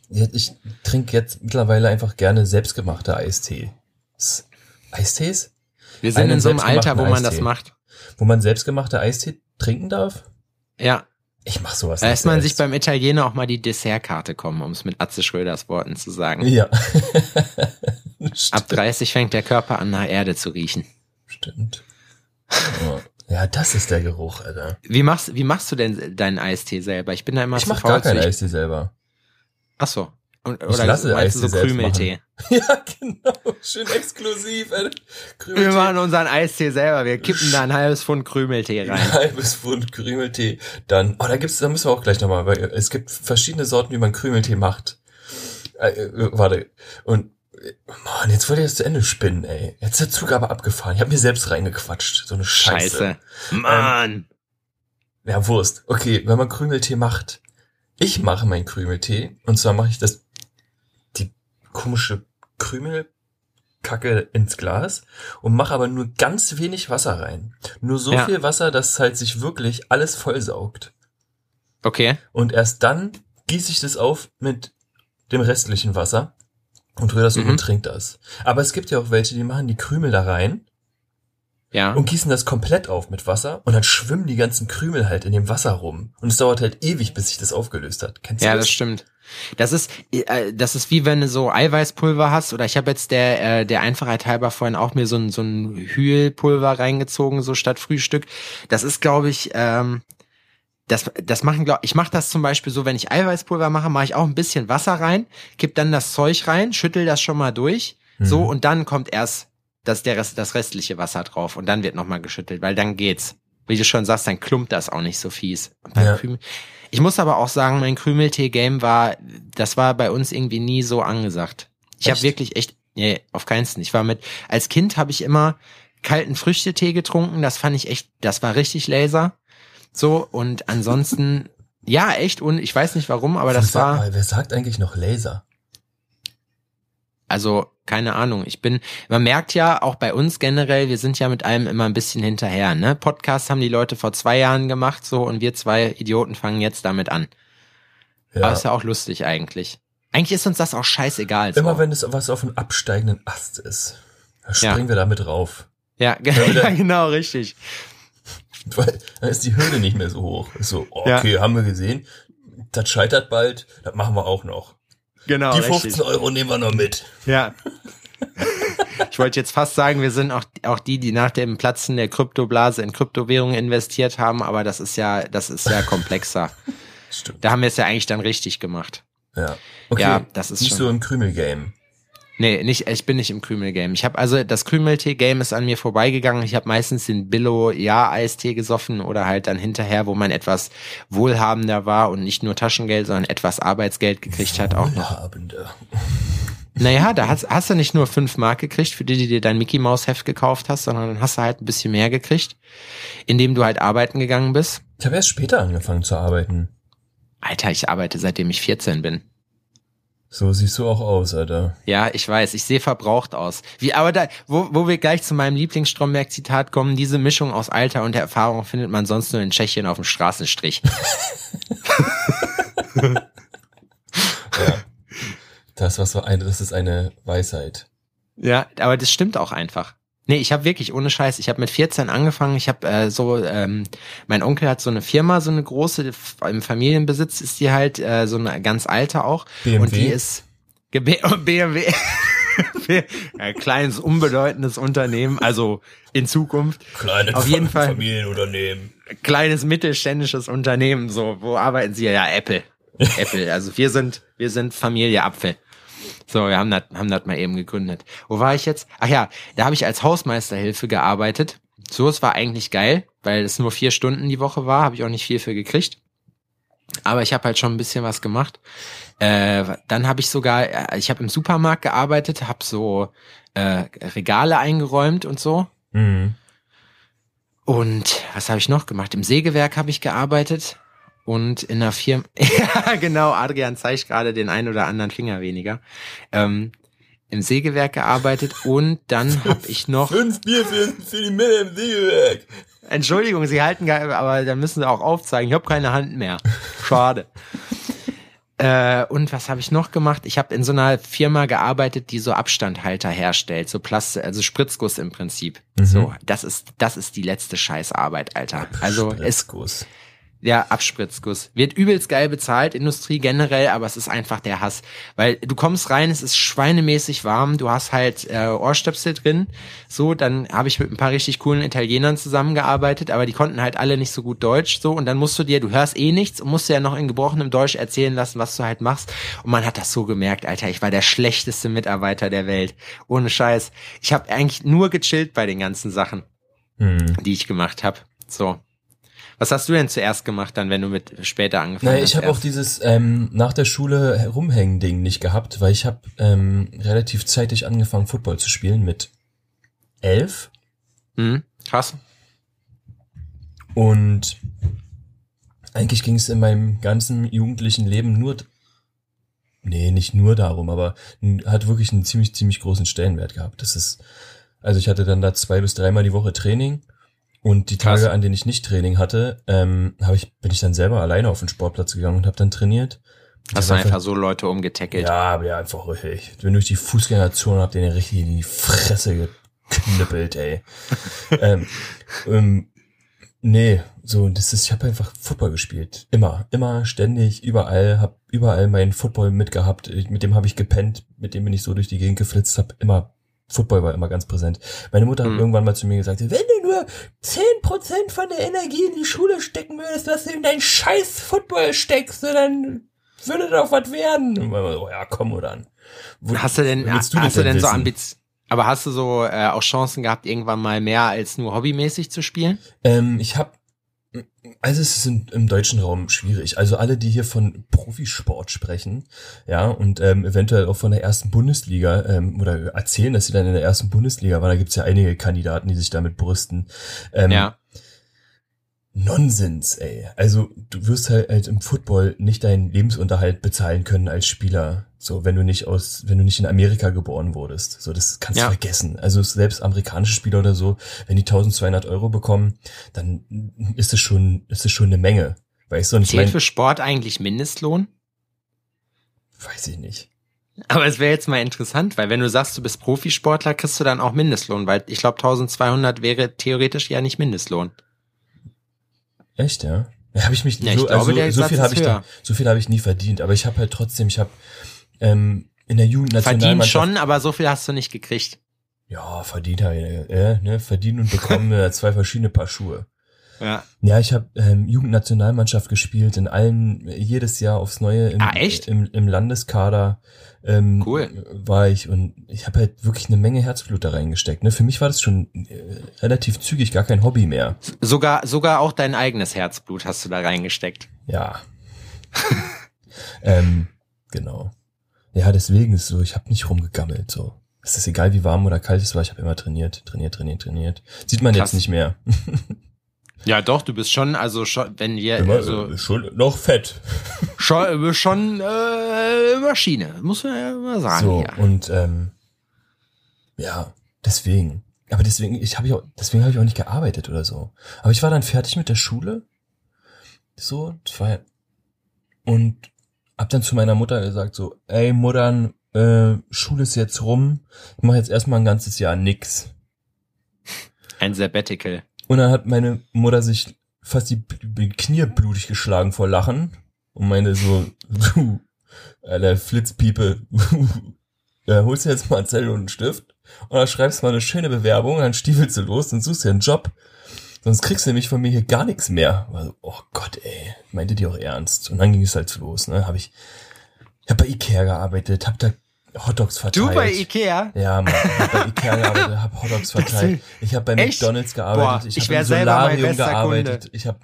Ich trinke jetzt mittlerweile einfach gerne selbstgemachte Eistee. Eistees?
Wir sind Einen in so einem Alter, wo man Eistee. das macht.
Wo man selbstgemachte Eistee trinken darf?
Ja.
Ich mach sowas
Da
nicht
lässt man
selbst.
sich beim Italiener auch mal die Dessertkarte kommen, um es mit Atze Schröders Worten zu sagen.
Ja. [laughs]
Ab 30 fängt der Körper an, nach Erde zu riechen.
Stimmt. Ja. Ja, das ist der Geruch, Alter.
Wie machst, wie machst du denn deinen Eistee selber? Ich bin da immer
Ich
zu
mach
faul
gar keinen Eistee selber.
Ach so. Und,
Ich
oder
lasse
meinst du so
Eistee
Krümeltee? [laughs]
Ja, genau. Schön exklusiv, Alter.
Wir machen unseren Eistee selber. Wir kippen da ein halbes Pfund Krümeltee rein.
Ein halbes Pfund Krümeltee. Dann, oh, da gibt's, da müssen wir auch gleich nochmal, weil es gibt verschiedene Sorten, wie man Krümeltee macht. Äh, äh, warte. Und, äh, Mann, jetzt wollte ich das zu Ende spinnen, ey. Jetzt ist der Zug aber abgefahren. Ich habe mir selbst reingequatscht. So eine Scheiße.
Scheiße. Mann.
Ja, Wurst. Okay, wenn man Krümeltee macht. Ich mache meinen Krümeltee. Und zwar mache ich das, die komische Krümelkacke ins Glas und mache aber nur ganz wenig Wasser rein. Nur so
Ja.
viel Wasser, dass halt sich wirklich alles vollsaugt.
Okay.
Und erst dann gieße ich das auf mit dem restlichen Wasser und rühre das um
Mhm.
und trinke das. Aber es gibt ja auch welche, die machen die Krümel da rein
Ja.
und gießen das komplett auf mit Wasser und dann schwimmen die ganzen Krümel halt in dem Wasser rum. Und es dauert halt ewig, bis sich das aufgelöst hat. Kennst du
Ja,
das?
das stimmt. Das ist, äh, das ist wie wenn du so Eiweißpulver hast oder ich habe jetzt der, äh, der Einfachheit halber vorhin auch mir so ein, so ein Hühlpulver reingezogen, so statt Frühstück. Das ist, glaube ich, ähm, das, das machen, glaub, ich mache das zum Beispiel so, wenn ich Eiweißpulver mache, mache ich auch ein bisschen Wasser rein, kipp dann das Zeug rein, schüttel das schon mal durch, so
Mhm.
und dann kommt erst das, der Rest, das restliche Wasser drauf und dann wird nochmal geschüttelt, weil dann geht's. Wie du schon sagst, dann klumpt das auch nicht so fies.
Ja.
Ich muss aber auch sagen, mein Krümeltee-Game war, das war bei uns irgendwie nie so angesagt. Ich habe wirklich echt, nee, auf keinen Fall. Ich war mit, als Kind habe ich immer kalten Früchtetee getrunken, das fand ich echt, das war richtig Laser. So, und ansonsten, [laughs] ja, echt, und ich weiß nicht warum, aber das
Sag
war,
Mal, wer sagt eigentlich noch Laser?
Also, keine Ahnung, ich bin, man merkt ja auch bei uns generell, wir sind ja mit allem immer ein bisschen hinterher, ne? Podcasts haben die Leute vor zwei Jahren gemacht, so, und wir zwei Idioten fangen jetzt damit an.
Ja.
Aber ist ja auch lustig eigentlich. Eigentlich ist uns das auch scheißegal. So.
Immer wenn es was auf einem absteigenden Ast ist, dann
Ja.
springen wir damit rauf.
ja, [laughs] ja, genau, richtig.
Weil dann ist die Hürde nicht mehr so hoch. Ist so,
Ja.
okay, haben wir gesehen. Das scheitert bald, das machen wir auch noch.
Genau,
die
richtig.
15 Euro nehmen wir noch mit.
Ja. [laughs] Ich wollte jetzt fast sagen, wir sind auch, auch die, die nach dem Platzen der Kryptoblase in Kryptowährungen investiert haben, aber das ist ja, das ist ja komplexer. [laughs]
Stimmt.
Da haben wir es ja eigentlich dann richtig gemacht.
Ja. Okay.
Ja, das ist
nicht
schon-
so im Krümel-Game.
Nee, nicht, ich bin nicht im Krümel-Game. Ich habe also das Krümeltee-Game ist an mir vorbeigegangen. Ich habe meistens den Billo-Ja-Eistee gesoffen oder halt dann hinterher, wo man etwas wohlhabender war und nicht nur Taschengeld, sondern etwas Arbeitsgeld gekriegt hat, auch noch.
Wohlhabende.
Naja, da hast, hast du nicht nur fünf Mark gekriegt, für die du dir dein Mickey Maus Heft gekauft hast, sondern dann hast du halt ein bisschen mehr gekriegt, indem du halt arbeiten gegangen bist.
Ich habe erst später angefangen zu arbeiten.
Alter, ich arbeite seitdem ich 14 bin.
So siehst du auch aus, Alter.
Ja, ich weiß, ich sehe verbraucht aus. Wie, aber da, wo, wo wir gleich zu meinem Lieblingsstromberg-Zitat kommen, diese Mischung aus Alter und Erfahrung findet man sonst nur in Tschechien auf dem Straßenstrich. [laughs]
Ja. Das, was war eine, das ist eine Weisheit.
Ja, aber das stimmt auch einfach. Nee, ich habe wirklich ohne Scheiß, ich habe mit 14 angefangen, ich habe äh, so, ähm, mein Onkel hat so eine Firma, so eine große, im Familienbesitz ist die halt, äh, so eine ganz alte auch.
BMW?
Und die ist B- BMW. Ein [laughs] kleines, unbedeutendes Unternehmen, also in Zukunft.
Kleine
Auf jeden Fall.
Familienunternehmen.
Kleines mittelständisches Unternehmen, so, wo arbeiten sie? Ja, Apple. [laughs] Apple, also wir sind, wir sind Familie Apfel. So, wir haben das, haben das mal eben gegründet. Wo war ich jetzt? Ach ja, da habe ich als Hausmeisterhilfe gearbeitet. So, es war eigentlich geil, weil es nur vier Stunden die Woche war, habe ich auch nicht viel für gekriegt. Aber ich habe halt schon ein bisschen was gemacht. Äh, dann habe ich sogar, äh, ich habe im Supermarkt gearbeitet, habe so äh, Regale eingeräumt und so.
Mhm.
Und was habe ich noch gemacht? Im Sägewerk habe ich gearbeitet und in einer Firma. [laughs] ja, genau, Adrian zeigt gerade den einen oder anderen Finger weniger. Ähm, Im Sägewerk gearbeitet und dann [laughs] habe ich noch.
Fünf Bier für, für die Männer im Sägewerk.
Entschuldigung, Sie halten, gar- aber dann müssen Sie auch aufzeigen. Ich habe keine Hand mehr. Schade. [laughs] Äh, und was habe ich noch gemacht? Ich habe in so einer Firma gearbeitet, die so Abstandhalter herstellt, so Plastik, also Spritzguss im Prinzip.
Mhm.
So, das ist das ist die letzte Scheißarbeit, Alter. Also es
Spritzguss.
Ja, Abspritzguss. Wird übelst geil bezahlt, Industrie generell, aber es ist einfach der Hass. Weil du kommst rein, es ist schweinemäßig warm, du hast halt äh, Ohrstöpsel drin. So, dann habe ich mit ein paar richtig coolen Italienern zusammengearbeitet, aber die konnten halt alle nicht so gut Deutsch. So, und dann musst du dir, du hörst eh nichts und musst dir ja noch in gebrochenem Deutsch erzählen lassen, was du halt machst. Und man hat das so gemerkt, Alter, ich war der schlechteste Mitarbeiter der Welt. Ohne Scheiß. Ich habe eigentlich nur gechillt bei den ganzen Sachen,
Hm.
die ich gemacht habe. So. Was hast du denn zuerst gemacht, dann, wenn du mit später angefangen
Naja,
hast?
ich habe auch dieses ähm, nach der Schule herumhängen-Ding nicht gehabt, weil ich habe ähm, relativ zeitig angefangen, Football zu spielen mit elf.
Hm, krass.
Und eigentlich ging es in meinem ganzen jugendlichen Leben nur, nee, nicht nur darum, aber hat wirklich einen ziemlich, ziemlich großen Stellenwert gehabt. Das ist, also ich hatte dann da zwei bis dreimal die Woche Training und die
Krass.
Tage, an denen ich nicht Training hatte, ähm, hab ich, bin ich dann selber alleine auf den Sportplatz gegangen und habe dann trainiert.
Hast du einfach so Leute umgetackelt.
ja, aber ja, einfach richtig. Ich bin durch die Fußgängerzone, hab den richtig in die Fresse geknüppelt, ey. [laughs] ähm, ähm, nee, so, das ist, ich habe einfach Football gespielt. Immer, immer, ständig, überall, hab überall meinen Football mitgehabt. Ich, mit dem habe ich gepennt, mit dem bin ich so durch die Gegend geflitzt, hab immer, Football war immer ganz präsent. Meine Mutter hat irgendwann mal zu mir gesagt, wenn du nur 10% von der Energie in die Schule stecken würdest, was du in deinen scheiß Football steckst, so, dann würde doch was werden. Und man so, ja, komm, oder dann. Wo-
Hast du denn,
willst du
hast du denn so? Ambiz aber hast du so äh, auch Chancen gehabt, irgendwann mal mehr als nur hobbymäßig zu spielen?
Ähm, ich habe, also es ist im, im deutschen Raum schwierig. Also alle, die hier von Profisport sprechen, ja, und ähm, eventuell auch von der ersten Bundesliga ähm, oder erzählen, dass sie dann in der ersten Bundesliga waren, da gibt's ja einige Kandidaten, die sich damit brüsten. Ähm,
ja.
Nonsens, ey. Also du wirst halt, halt im Football nicht deinen Lebensunterhalt bezahlen können als Spieler. So, wenn du nicht aus, wenn du nicht in Amerika geboren wurdest. So, das kannst
Ja.
du vergessen. Also selbst amerikanische Spieler oder so, wenn die 1200 Euro bekommen, dann ist es schon, ist es schon eine Menge. Weißt du, und ich
Zählt
mein,
für Sport eigentlich Mindestlohn?
weiß ich nicht.
Aber es wäre jetzt mal interessant, weil wenn du sagst, du bist Profisportler, kriegst du dann auch Mindestlohn, weil ich glaube 1200 wäre theoretisch ja nicht Mindestlohn.
Echt, ja? Habe ich mich
Ja, ich
so,
glaube,
also, so viel habe ich da, so viel habe ich nie verdient, aber ich habe halt trotzdem, ich habe ähm, in der
Verdient
Jugendnationalmannschaft
schon, aber so viel hast du nicht gekriegt.
Ja, verdient halt, äh, ne, verdienen und bekommen äh, zwei verschiedene Paar Schuhe.
Ja.
Ja, ich habe ähm, Jugendnationalmannschaft gespielt, in allen, jedes Jahr aufs Neue im,
Ah, echt?
im, im Landeskader ähm,
Cool.
war ich und ich habe halt wirklich eine Menge Herzblut da reingesteckt. Ne? Für mich war das schon äh, relativ zügig gar kein Hobby mehr.
Sogar, sogar auch dein eigenes Herzblut hast du da reingesteckt.
Ja. [laughs] ähm, genau. Ja, deswegen ist so, ich habe nicht rumgegammelt. So. Es ist egal, wie warm oder kalt es war, ich habe immer trainiert, trainiert, trainiert, trainiert. Sieht man
Krass.
jetzt nicht mehr. [laughs]
Ja, doch, du bist schon, also schon, wenn wir,
Immer,
also,
äh, schon noch fett.
schon, [laughs] schon äh, Maschine, muss man ja mal sagen.
So,
hier.
und ähm, ja, deswegen. Aber deswegen, ich habe ich auch, deswegen habe ich auch nicht gearbeitet oder so. Aber ich war dann fertig mit der Schule. So, war und hab dann zu meiner Mutter gesagt so, ey Muttern, äh, Schule ist jetzt rum, ich mache jetzt erstmal ein ganzes Jahr nix.
Ein Sabbatical.
Und dann hat meine Mutter sich fast die B- Knie blutig geschlagen vor Lachen und meinte so, du, Alter, Flitzpiepe, [laughs] ja, holst du jetzt mal einen Zettel und einen Stift und dann schreibst du mal eine schöne Bewerbung, dann stiefelst du los und suchst dir einen Job. Sonst kriegst du nämlich von mir hier gar nichts mehr. Also, oh Gott, ey, meinte die auch ernst. Und dann ging es halt los, ne? Hab ich, ich hab bei Ikea gearbeitet, hab da Hotdogs verteilt.
Du bei Ikea?
Ja, Mann, ich hab bei Ikea gearbeitet, hab Hotdogs [laughs] verteilt. Ich habe bei
Echt?
McDonalds gearbeitet,
Boah,
ich,
ich
hab im Solarium gearbeitet.
Kunde.
Ich habe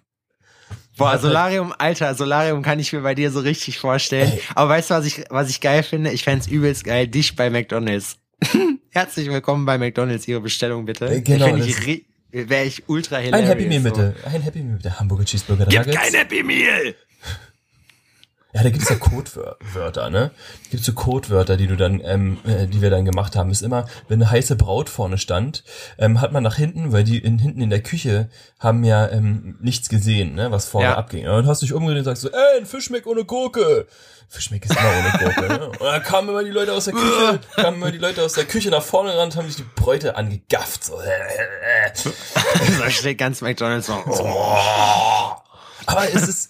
Boah,
halt-
Solarium, Alter, Solarium kann ich mir bei dir so richtig vorstellen.
Ey.
Aber weißt du, was ich, was ich geil finde? Ich fänd's übelst geil, dich bei McDonalds. [laughs] Herzlich willkommen bei McDonalds, Ihre Bestellung bitte.
Äh, genau,
ich
das-
finde ich, wäre ich ultra
ein
hilarious.
Happy Meal
so.
bitte, ein Happy Meal bitte, Hamburger Cheeseburger
Gib
Nuggets.
kein Happy Meal!
Ja, da gibt's ja Codewörter, ne? Gibt's so Codewörter, die du dann, ähm, äh, die wir dann gemacht haben. Ist immer, wenn eine heiße Braut vorne stand, ähm, hat man nach hinten, weil die in, hinten in der Küche haben ja ähm, nichts gesehen, ne, was vorne
Ja.
abging. Und dann hast du dich umgedreht und sagst so, ey, ein Fischmeck ohne Gurke. Fischmeck ist immer ohne Gurke, ne? Und dann kamen immer die Leute aus der Küche, kamen immer die Leute aus der Küche nach vorne ran, haben sich die Bräute angegafft. So. [laughs]
da steht ganz McDonalds so. Oh.
Aber es ist,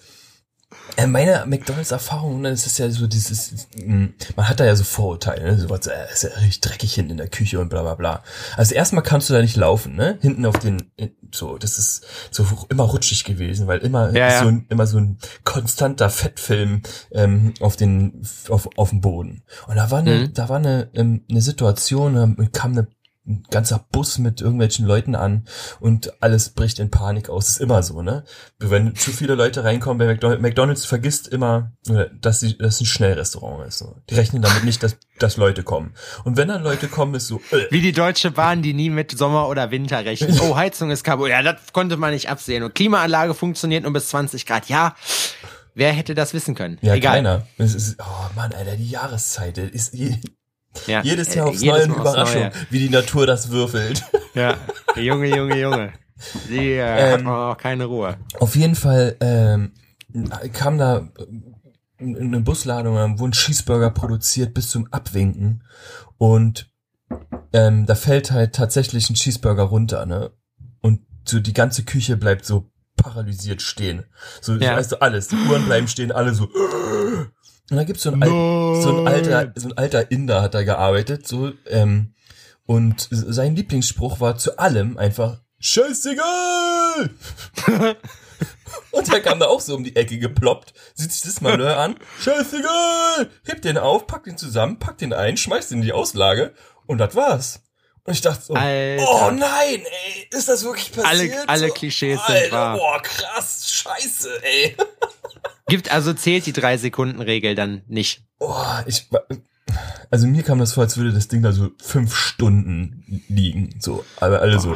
äh, meine McDonalds-Erfahrung, ne, es ist ja so dieses, mh, man hat da ja so Vorurteile, ne, sowas, äh, ist ja richtig dreckig hinten in der Küche und bla bla bla. Also erstmal kannst du da nicht laufen, ne, hinten auf den, so, das ist so immer rutschig gewesen, weil immer
Ja, ja.
so ein, immer so ein konstanter Fettfilm ähm, auf den, auf, auf dem Boden. Und da war eine,
Mhm.
da war eine, ähm, eine Situation, da kam eine ein ganzer Bus mit irgendwelchen Leuten an und alles bricht in Panik aus. ist immer so, ne? Wenn zu viele Leute reinkommen bei McDonald's, McDonald's vergisst immer, äh, dass sie, dass es ein Schnellrestaurant ist. So. Die rechnen damit nicht, dass, dass Leute kommen. Und wenn dann Leute kommen, ist so, äh,
Wie die Deutsche Bahn, die nie mit Sommer oder Winter rechnet. [laughs] Oh, Heizung ist kaputt. Ja, das konnte man nicht absehen. Und Klimaanlage funktioniert nur bis 20 Grad. Ja, wer hätte das wissen können?
ja,
Egal.
keiner. Es ist, oh Mann, Alter, die Jahreszeit ist
Ja.
jedes
Äh,
Jahr aufs
jedes
Neue eine Überraschung,
Neue.
wie die Natur das würfelt.
Ja, Junge, Junge, Junge. Die äh, hat
Ähm,
man auch keine Ruhe.
Auf jeden Fall ähm, kam da äh, eine Busladung, da wurden Cheeseburger produziert bis zum Abwinken und ähm, da fällt halt tatsächlich ein Cheeseburger runter, ne? Und so die ganze Küche bleibt so paralysiert stehen. So,
Ja.
weißt du, alles. Die Uhren bleiben stehen, alle so. Und da gibt's so ein, Al so ein alter, so ein alter Inder hat da gearbeitet, so, ähm, und sein Lieblingsspruch war zu allem einfach, Scheißegal! [laughs] Und der kam da auch so um die Ecke geploppt, sieht sich das Malheur an, scheißegal, hebt den auf, packt ihn zusammen, packt ihn ein, schmeißt ihn in die Auslage und das war's. Und ich dachte so,
Alter.
oh nein, ey, ist das wirklich passiert?
Alle- alle
So,
Klischees sind
Alter,
wahr.
Boah, krass, scheiße, ey. [laughs]
Gibt also zählt die drei Sekunden Regel dann nicht.
Oh, ich, also mir kam das vor, als würde das Ding da so fünf Stunden liegen, so, aber alle so,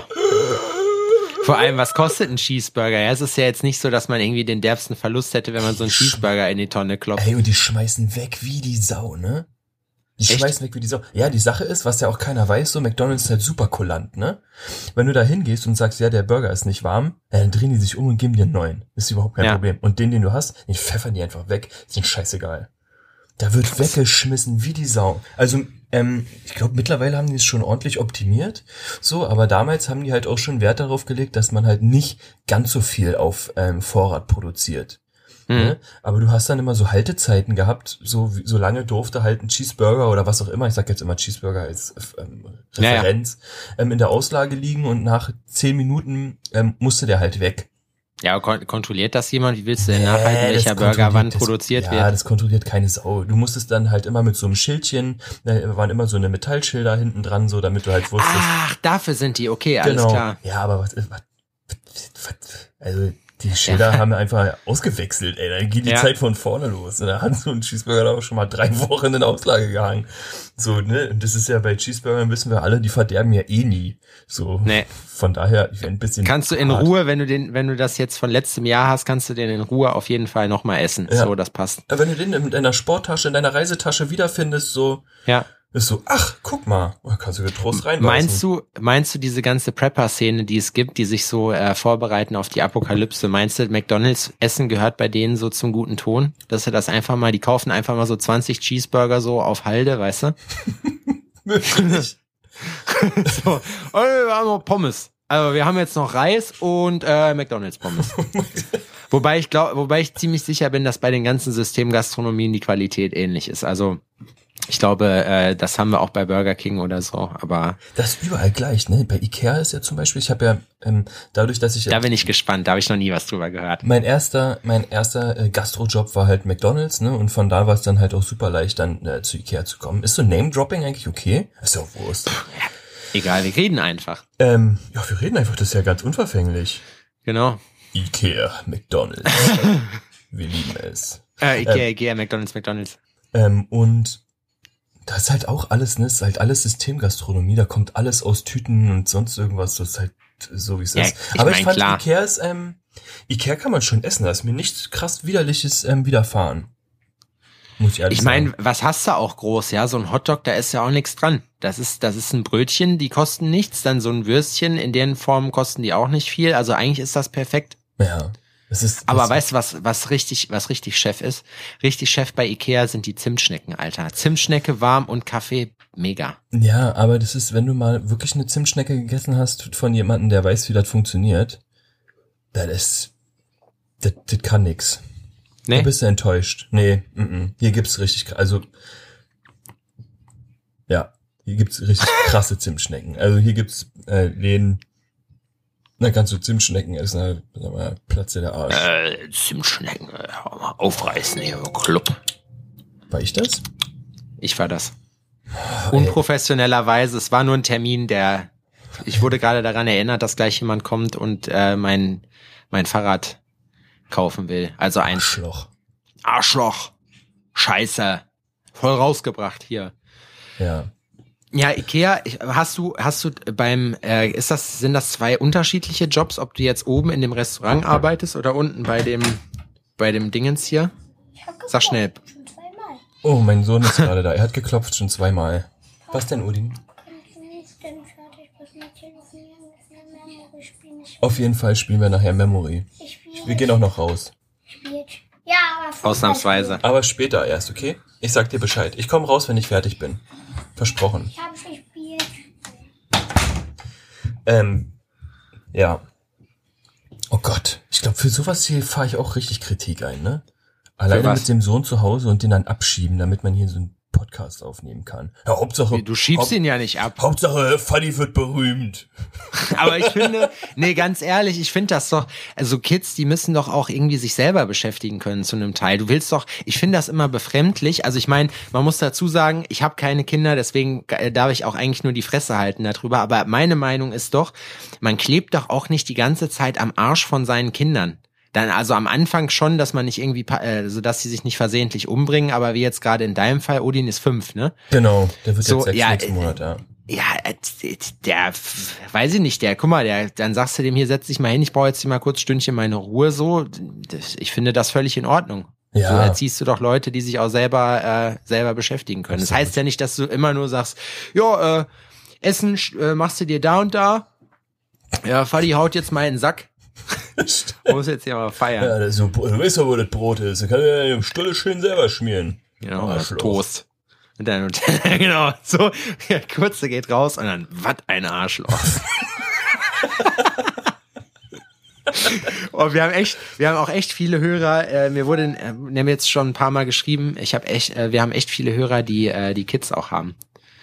Vor allem, was kostet ein Cheeseburger? Ja, es ist ja jetzt nicht so, dass man irgendwie den derbsten Verlust hätte, wenn man so einen Cheeseburger in die Tonne klopft.
Ey, und die schmeißen weg wie die Sau, ne? Die
Echt?
schmeißen weg wie die Sau. Ja, die Sache ist, was ja auch keiner weiß, so McDonald's ist halt super kulant, ne? Wenn du da hingehst und sagst, ja, der Burger ist nicht warm, ja, dann drehen die sich um und geben dir einen neuen. Ist überhaupt kein
Ja.
Problem. Und den, den du hast, den pfeffern die einfach weg. Ist ihnen scheißegal. Da wird weggeschmissen wie die Sau. Also, ähm, ich glaube, mittlerweile haben die es schon ordentlich optimiert. So, aber damals haben die halt auch schon Wert darauf gelegt, dass man halt nicht ganz so viel auf ähm, Vorrat produziert.
Hm.
Ne? Aber du hast dann immer so Haltezeiten gehabt, so, so lange durfte halt ein Cheeseburger oder was auch immer, ich sag jetzt immer Cheeseburger als ähm,
Ja, ja.
Referenz, Ähm, in der Auslage liegen und nach zehn Minuten ähm, musste der halt weg.
Ja, kon kontrolliert das jemand? Wie willst du denn
Nee,
nachhalten,
das
welcher Burger wann
das-
produziert
ja,
wird?
das kontrolliert keine Sau. Du musstest dann halt immer mit so einem Schildchen, da waren immer so eine Metallschilder hinten dran, so damit du halt wusstest,
Ach, dafür sind die, okay, alles
genau.
klar.
Ja, aber was, was, was also die Schilder haben wir einfach ausgewechselt, ey. Dann geht die
Ja.
Zeit von vorne los. Und da hat so ein Cheeseburger da auch schon mal drei [laughs] Wochen in Auslage gehangen. So, ne? Und das ist ja bei Cheeseburgern wissen wir alle, die verderben ja eh nie. So.
Nee.
Von daher, ich ein bisschen.
Kannst du in
hart.
Ruhe, wenn du den, wenn du das jetzt von letztem Jahr hast, kannst du den in Ruhe auf jeden Fall nochmal essen.
Ja.
So, das passt.
Wenn du den in deiner Sporttasche, in deiner Reisetasche wiederfindest, so,
Ja.
Ist so, ach, guck mal, da kannst du getrost rein.
Meinst du, meinst du diese ganze Prepper-Szene, die es gibt, die sich so äh, vorbereiten auf die Apokalypse, meinst du, McDonalds Essen gehört bei denen so zum guten Ton? Dass sie das einfach mal, die kaufen einfach mal so 20 Cheeseburger so auf Halde, weißt du? [laughs] [laughs] So, oh, wir haben noch Pommes. Also wir haben jetzt noch Reis und äh, McDonalds Pommes. [laughs] wobei ich glaube, wobei ich ziemlich sicher bin, dass bei den ganzen Systemgastronomien die Qualität ähnlich ist. Also ich glaube, äh, das haben wir auch bei Burger King oder so. Aber
Das ist überall gleich, ne? Bei Ikea ist ja zum Beispiel, ich habe ja, ähm, dadurch, dass ich
da bin ich gespannt. Da habe ich noch nie was drüber gehört.
mein erster, mein erster äh, Gastrojob war halt McDonalds, ne? Und von da war es dann halt auch super leicht, dann äh, zu Ikea zu kommen. Ist so Name-Dropping eigentlich okay? Ist ja auch Wurst.
Egal, wir reden einfach.
ähm, ja, wir reden einfach, das ist ja ganz unverfänglich.
Genau.
Ikea, McDonalds. [laughs] wir lieben es.
Äh, Ikea, Ikea, McDonalds, McDonalds.
Ähm, und das ist halt auch alles, ne? Ist halt alles Systemgastronomie, da kommt alles aus Tüten und sonst irgendwas, das ist halt so wie es
Ja,
ist.
ich
Aber
mein,
ich fand
klar.
Ikea ist, ähm, Ikea kann man schon essen, da ist mir nichts krass widerliches ähm, widerfahren. Muss ich ehrlich
Ich meine, was hast du auch groß, ja? So ein Hotdog, da ist ja auch nichts dran. Das ist, das ist ein Brötchen, die kosten nichts. Dann so ein Würstchen, in deren Form kosten die auch nicht viel. Also eigentlich ist das perfekt.
Ja. Das ist,
Aber
das,
weißt du, was, was richtig, was richtig Chef ist? Richtig Chef bei Ikea sind die Zimtschnecken, Alter. Zimtschnecke warm und Kaffee, mega.
Ja, aber das ist, wenn du mal wirklich eine Zimtschnecke gegessen hast von jemandem, der weiß, wie das funktioniert, das ist, das, das kann nix.
Nee?
Da bist du enttäuscht. Nee, mm -mm. hier gibt's richtig, also ja, hier gibt's richtig [laughs] krasse Zimtschnecken. Also hier gibt's äh, Läden, da kannst du Zimtschnecken essen, sag mal, Platz der Arsch.
Äh, Zimtschnecken, äh, aufreißen hier im Club.
War ich das?
Ich war das. Unprofessionellerweise, es war nur ein Termin, der, ich wurde gerade daran erinnert, dass gleich jemand kommt und äh, mein, mein Fahrrad kaufen will. Also ein
Arschloch.
Arschloch. Scheiße. Voll rausgebracht hier.
Ja.
Ja, Ikea, hast du, hast du beim, äh, ist das, sind das zwei unterschiedliche Jobs, ob du jetzt oben in dem Restaurant arbeitest oder unten bei dem, bei dem Dingens hier?
Ich hab
Sag schnell.
Schon zweimal.
Oh, mein Sohn ist gerade da. Er hat geklopft schon zweimal. Was denn, Odin?
Ich,
Auf jeden Fall spielen wir nachher Memory. Wir gehen auch noch raus.
Spielt. Ja, aber Fußball
Ausnahmsweise.
Aber später erst, okay? Ich sag dir Bescheid. Ich komme raus, wenn ich fertig bin. Versprochen.
Ich habe gespielt.
Ähm, ja. Oh Gott. Ich glaube, für sowas hier fahre ich auch richtig Kritik ein, ne? Alleine
was?
mit dem Sohn zu Hause und den dann abschieben, damit man hier so einen Podcast aufnehmen kann. Ja, Hauptsache.
Du schiebst
Haupt-
ihn ja nicht ab.
Hauptsache, Fanny wird berühmt. [laughs]
Aber ich finde, nee, ganz ehrlich, ich finde das doch, also Kids, die müssen doch auch irgendwie sich selber beschäftigen können zu einem Teil. Du willst doch, ich finde das immer befremdlich. Also ich meine, man muss dazu sagen, ich habe keine Kinder, deswegen äh, darf ich auch eigentlich nur die Fresse halten darüber. Aber meine Meinung ist doch, man klebt doch auch nicht die ganze Zeit am Arsch von seinen Kindern. Dann also am Anfang schon, dass man nicht irgendwie, äh, so dass sie sich nicht versehentlich umbringen, aber wie jetzt gerade in deinem Fall, Odin ist fünf, ne?
Genau, der wird
So,
jetzt sechs
ja,
nächsten
äh,
Monat, ja.
Ja, äh, der, weiß ich nicht, der, guck mal, der, dann sagst du dem hier, setz dich mal hin, ich brauche jetzt hier mal kurz Stündchen meine Ruhe, so. Das, ich finde das völlig in Ordnung.
Ja.
So erziehst du doch Leute, die sich auch selber, äh, selber beschäftigen können. Das
Absolut.
heißt ja nicht, dass du immer nur sagst, ja, äh, Essen äh, machst du dir da und da. Ja, Fadi haut jetzt mal in den Sack. [laughs] Muss jetzt hier mal feiern.
Ja, das ist so, du weißt doch, wo das Brot ist. Da kann er ja die Stulle schön selber schmieren.
Genau,
Arschloch.
Toast. Und dann, und, genau, so, der Kurze geht raus und dann, was ein Arschloch. [laughs] oh, wir haben echt, wir haben auch echt viele Hörer, äh, mir wurde, äh, haben jetzt schon ein paar Mal geschrieben, ich habe echt, äh, wir haben echt viele Hörer, die, äh, die Kids auch haben.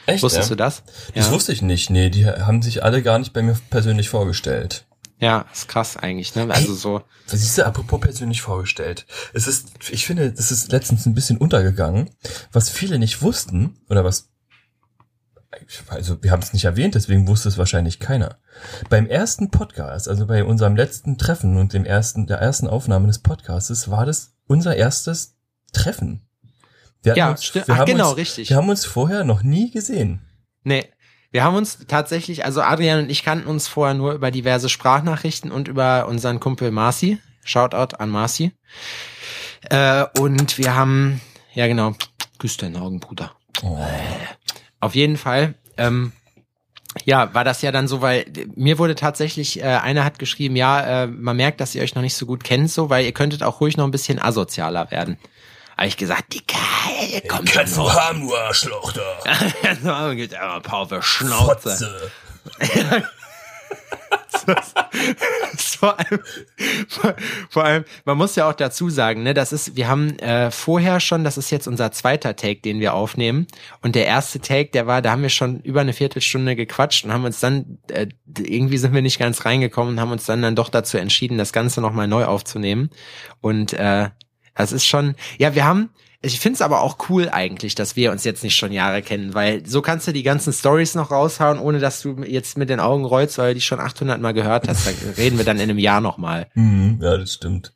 Echt?
Wusstest
ja?
du das?
Das
ja.
wusste ich nicht. Nee, die haben sich alle gar nicht bei mir persönlich vorgestellt.
Ja, ist krass eigentlich, ne? Also so,
Siehst du, apropos persönlich vorgestellt. Es ist, ich finde, das ist letztens ein bisschen untergegangen, was viele nicht wussten, oder was, also wir haben es nicht erwähnt, deswegen wusste es wahrscheinlich keiner. Beim ersten Podcast, also bei unserem letzten Treffen und dem ersten, der ersten Aufnahme des Podcastes, war das unser erstes Treffen. Wir
Ja,
uns-
stimmt. Ach, genau,
uns,
richtig.
Wir haben uns vorher noch nie gesehen.
Nee. Wir haben uns tatsächlich, also Adrian und ich kannten uns vorher nur über diverse Sprachnachrichten und über unseren Kumpel Marci. Shoutout an Marci. Äh, und wir haben, ja genau, küss deinen Augen, Bruder.
Oh.
Auf jeden Fall, ähm, ja, war das ja dann so, weil mir wurde tatsächlich, äh, einer hat geschrieben, ja, äh, man merkt, dass ihr euch noch nicht so gut kennt, so, weil ihr könntet auch ruhig noch ein bisschen asozialer werden. Habe ich gesagt, Dicker, ihr kommt schon
Kannst du
noch.
haben, du Arschloch da. [laughs]
so, ein paar auf die Schnauze. [laughs] Vor allem, vor, vor allem, man muss ja auch dazu sagen, ne, das ist, wir haben äh, vorher schon, das ist jetzt unser zweiter Take, den wir aufnehmen. Und der erste Take, der war, da haben wir schon über eine Viertelstunde gequatscht und haben uns dann, äh, irgendwie sind wir nicht ganz reingekommen und haben uns dann dann doch dazu entschieden, das Ganze nochmal neu aufzunehmen. Und äh, das ist schon, ja, wir haben, ich finde es aber auch cool eigentlich, dass wir uns jetzt nicht schon Jahre kennen, weil so kannst du die ganzen Stories noch raushauen, ohne dass du jetzt mit den Augen rollst, weil du die schon 800 Mal gehört hast. Da reden wir dann in einem Jahr nochmal.
Mhm, ja, das stimmt.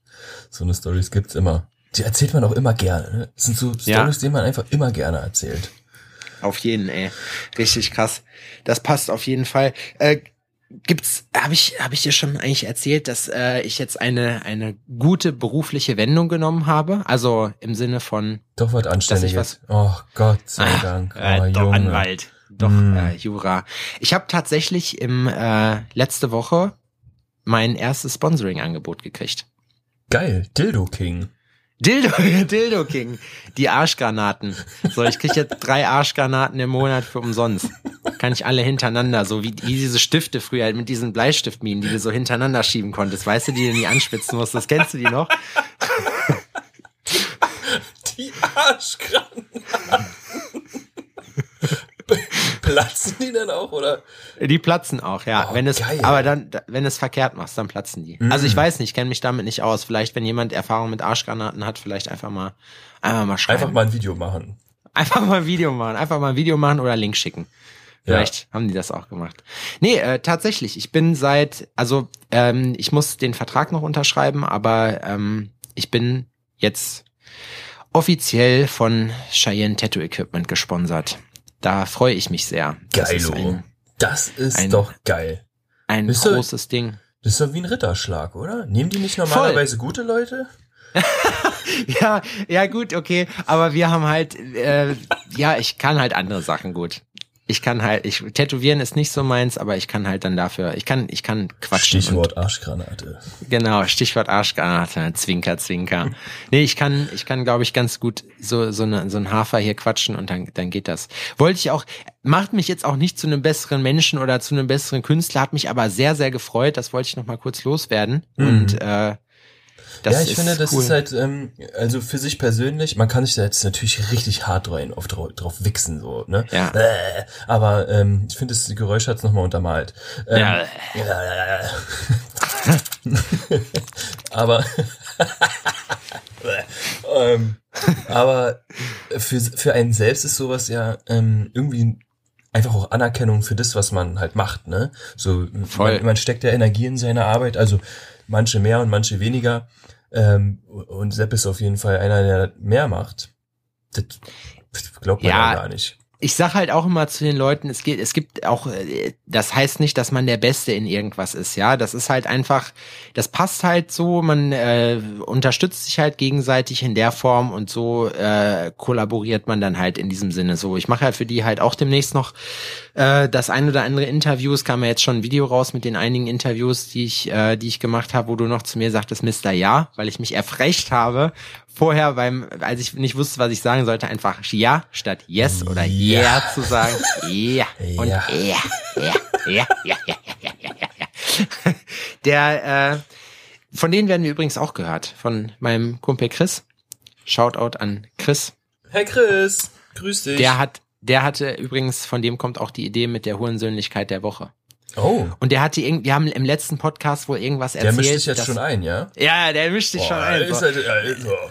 So eine Stories gibt's immer. Die erzählt man auch immer gerne. Ne? Das sind so
Ja.
Stories, die man einfach immer gerne erzählt.
Auf jeden, ey. Richtig krass. Das passt auf jeden Fall. Äh, gibt's, habe ich, hab ich dir schon eigentlich erzählt, dass äh, ich jetzt eine, eine gute berufliche Wendung genommen habe? Also im Sinne von
Doch was Anständiges.
was-
Oh Gott sei Dank.
Äh,
oh,
doch,
Junge.
Anwalt. Doch,
Mm.
äh, Jura. Ich habe tatsächlich im äh, letzte Woche mein erstes Sponsoring-Angebot gekriegt.
Geil. Dildo King.
Dildo, [laughs] Dildo King. Die Arschgranaten. So, ich krieg jetzt drei Arschgranaten im Monat für umsonst. Kann ich alle hintereinander, so wie, wie diese Stifte früher mit diesen Bleistiftminen, die du so hintereinander schieben konntest. Weißt du, die du nie anspitzen musst. Das kennst du die noch? [laughs]
Die Arschgranaten. Platzen die dann auch, oder?
Die platzen auch, ja.
Oh,
wenn es,
geil.
aber dann, wenn es verkehrt machst, dann platzen die. Also ich weiß nicht, ich kenne mich damit nicht aus. Vielleicht, wenn jemand Erfahrung mit Arschgranaten hat, vielleicht einfach mal, einfach mal schreiben.
Einfach mal ein Video machen.
Einfach mal ein Video machen, einfach mal ein Video machen oder Link schicken. Vielleicht haben die das auch gemacht. Nee, äh, tatsächlich, ich bin seit, also ähm, ich muss den Vertrag noch unterschreiben, aber ähm, ich bin jetzt offiziell von Cheyenne Tattoo Equipment gesponsert. Da freue ich mich sehr. Das ist
Geilo.
ein,
Das ist
ein-
doch geil.
ein
Bist du-
großes Ding.
Das ist doch wie ein Ritterschlag, oder? Nehmen die nicht normalerweise gute Leute? [laughs]
Ja, ja gut, okay, aber wir haben halt, äh, ja, ich kann halt andere Sachen gut. Ich kann halt, ich tätowieren ist nicht so meins, aber ich kann halt dann dafür, ich kann, ich kann quatschen.
Stichwort Arschgranate.
Genau, Stichwort Arschgranate, Zwinker, Zwinker. [laughs] Nee, ich kann, ich kann, glaube ich, ganz gut so so, eine, so ein Hafer hier quatschen und dann dann geht das. Wollte ich auch, macht mich jetzt auch nicht zu einem besseren Menschen oder zu einem besseren Künstler, hat mich aber sehr sehr gefreut. Das wollte ich noch mal kurz loswerden und äh, das
ja, ich finde, das
cool.
ist halt, ähm, also für sich persönlich, man kann sich da jetzt natürlich richtig hart rein auf drauf, drauf wichsen, so, ne?
Ja.
Äh, aber ähm, ich finde, das Geräusch hat's nochmal untermalt. Ähm,
Ja. [laughs]
aber [laughs] ähm, aber für, für einen selbst ist sowas ja ähm, irgendwie einfach auch Anerkennung für das, was man halt macht, ne? So
Voll.
Man, man steckt ja Energie in seine Arbeit, also manche mehr und manche weniger. Ähm, und Sepp ist auf jeden Fall einer, der mehr macht. Das glaubt man ja,
Ja.
gar nicht.
Ich sag halt auch immer zu den Leuten, es geht, es gibt auch, äh, das heißt nicht, dass man der Beste in irgendwas ist, ja. Das ist halt einfach, das passt halt so, man äh, unterstützt sich halt gegenseitig in der Form und so äh, kollaboriert man dann halt in diesem Sinne so. Ich mache halt für die halt auch demnächst noch äh, das ein oder andere Interview. Es kam ja jetzt schon ein Video raus mit den einigen Interviews, die ich, äh, die ich gemacht habe, wo du noch zu mir sagtest, Mr. Ja, weil ich mich erfrecht habe. Vorher beim, als ich nicht wusste, was ich sagen sollte, einfach ja statt yes oder
Ja.
yeah zu sagen. [laughs] Ja. Und
Ja.
ja. Ja. Ja. Ja. Ja. Ja. Ja. Ja. ja. Der, äh, von denen werden wir übrigens auch gehört. Von meinem Kumpel Chris. Shoutout an Chris.
Hey Chris, grüß dich.
Der hat, der hatte übrigens, von dem kommt auch die Idee mit der Hurensöhnlichkeit der Woche.
Oh,
Und der hatte irgendwie, wir haben im letzten Podcast wohl irgendwas
der
erzählt.
mischt dich jetzt
dass-
schon ein, ja?
Ja, der mischt sich schon
Boah,
ein.
ist halt, so,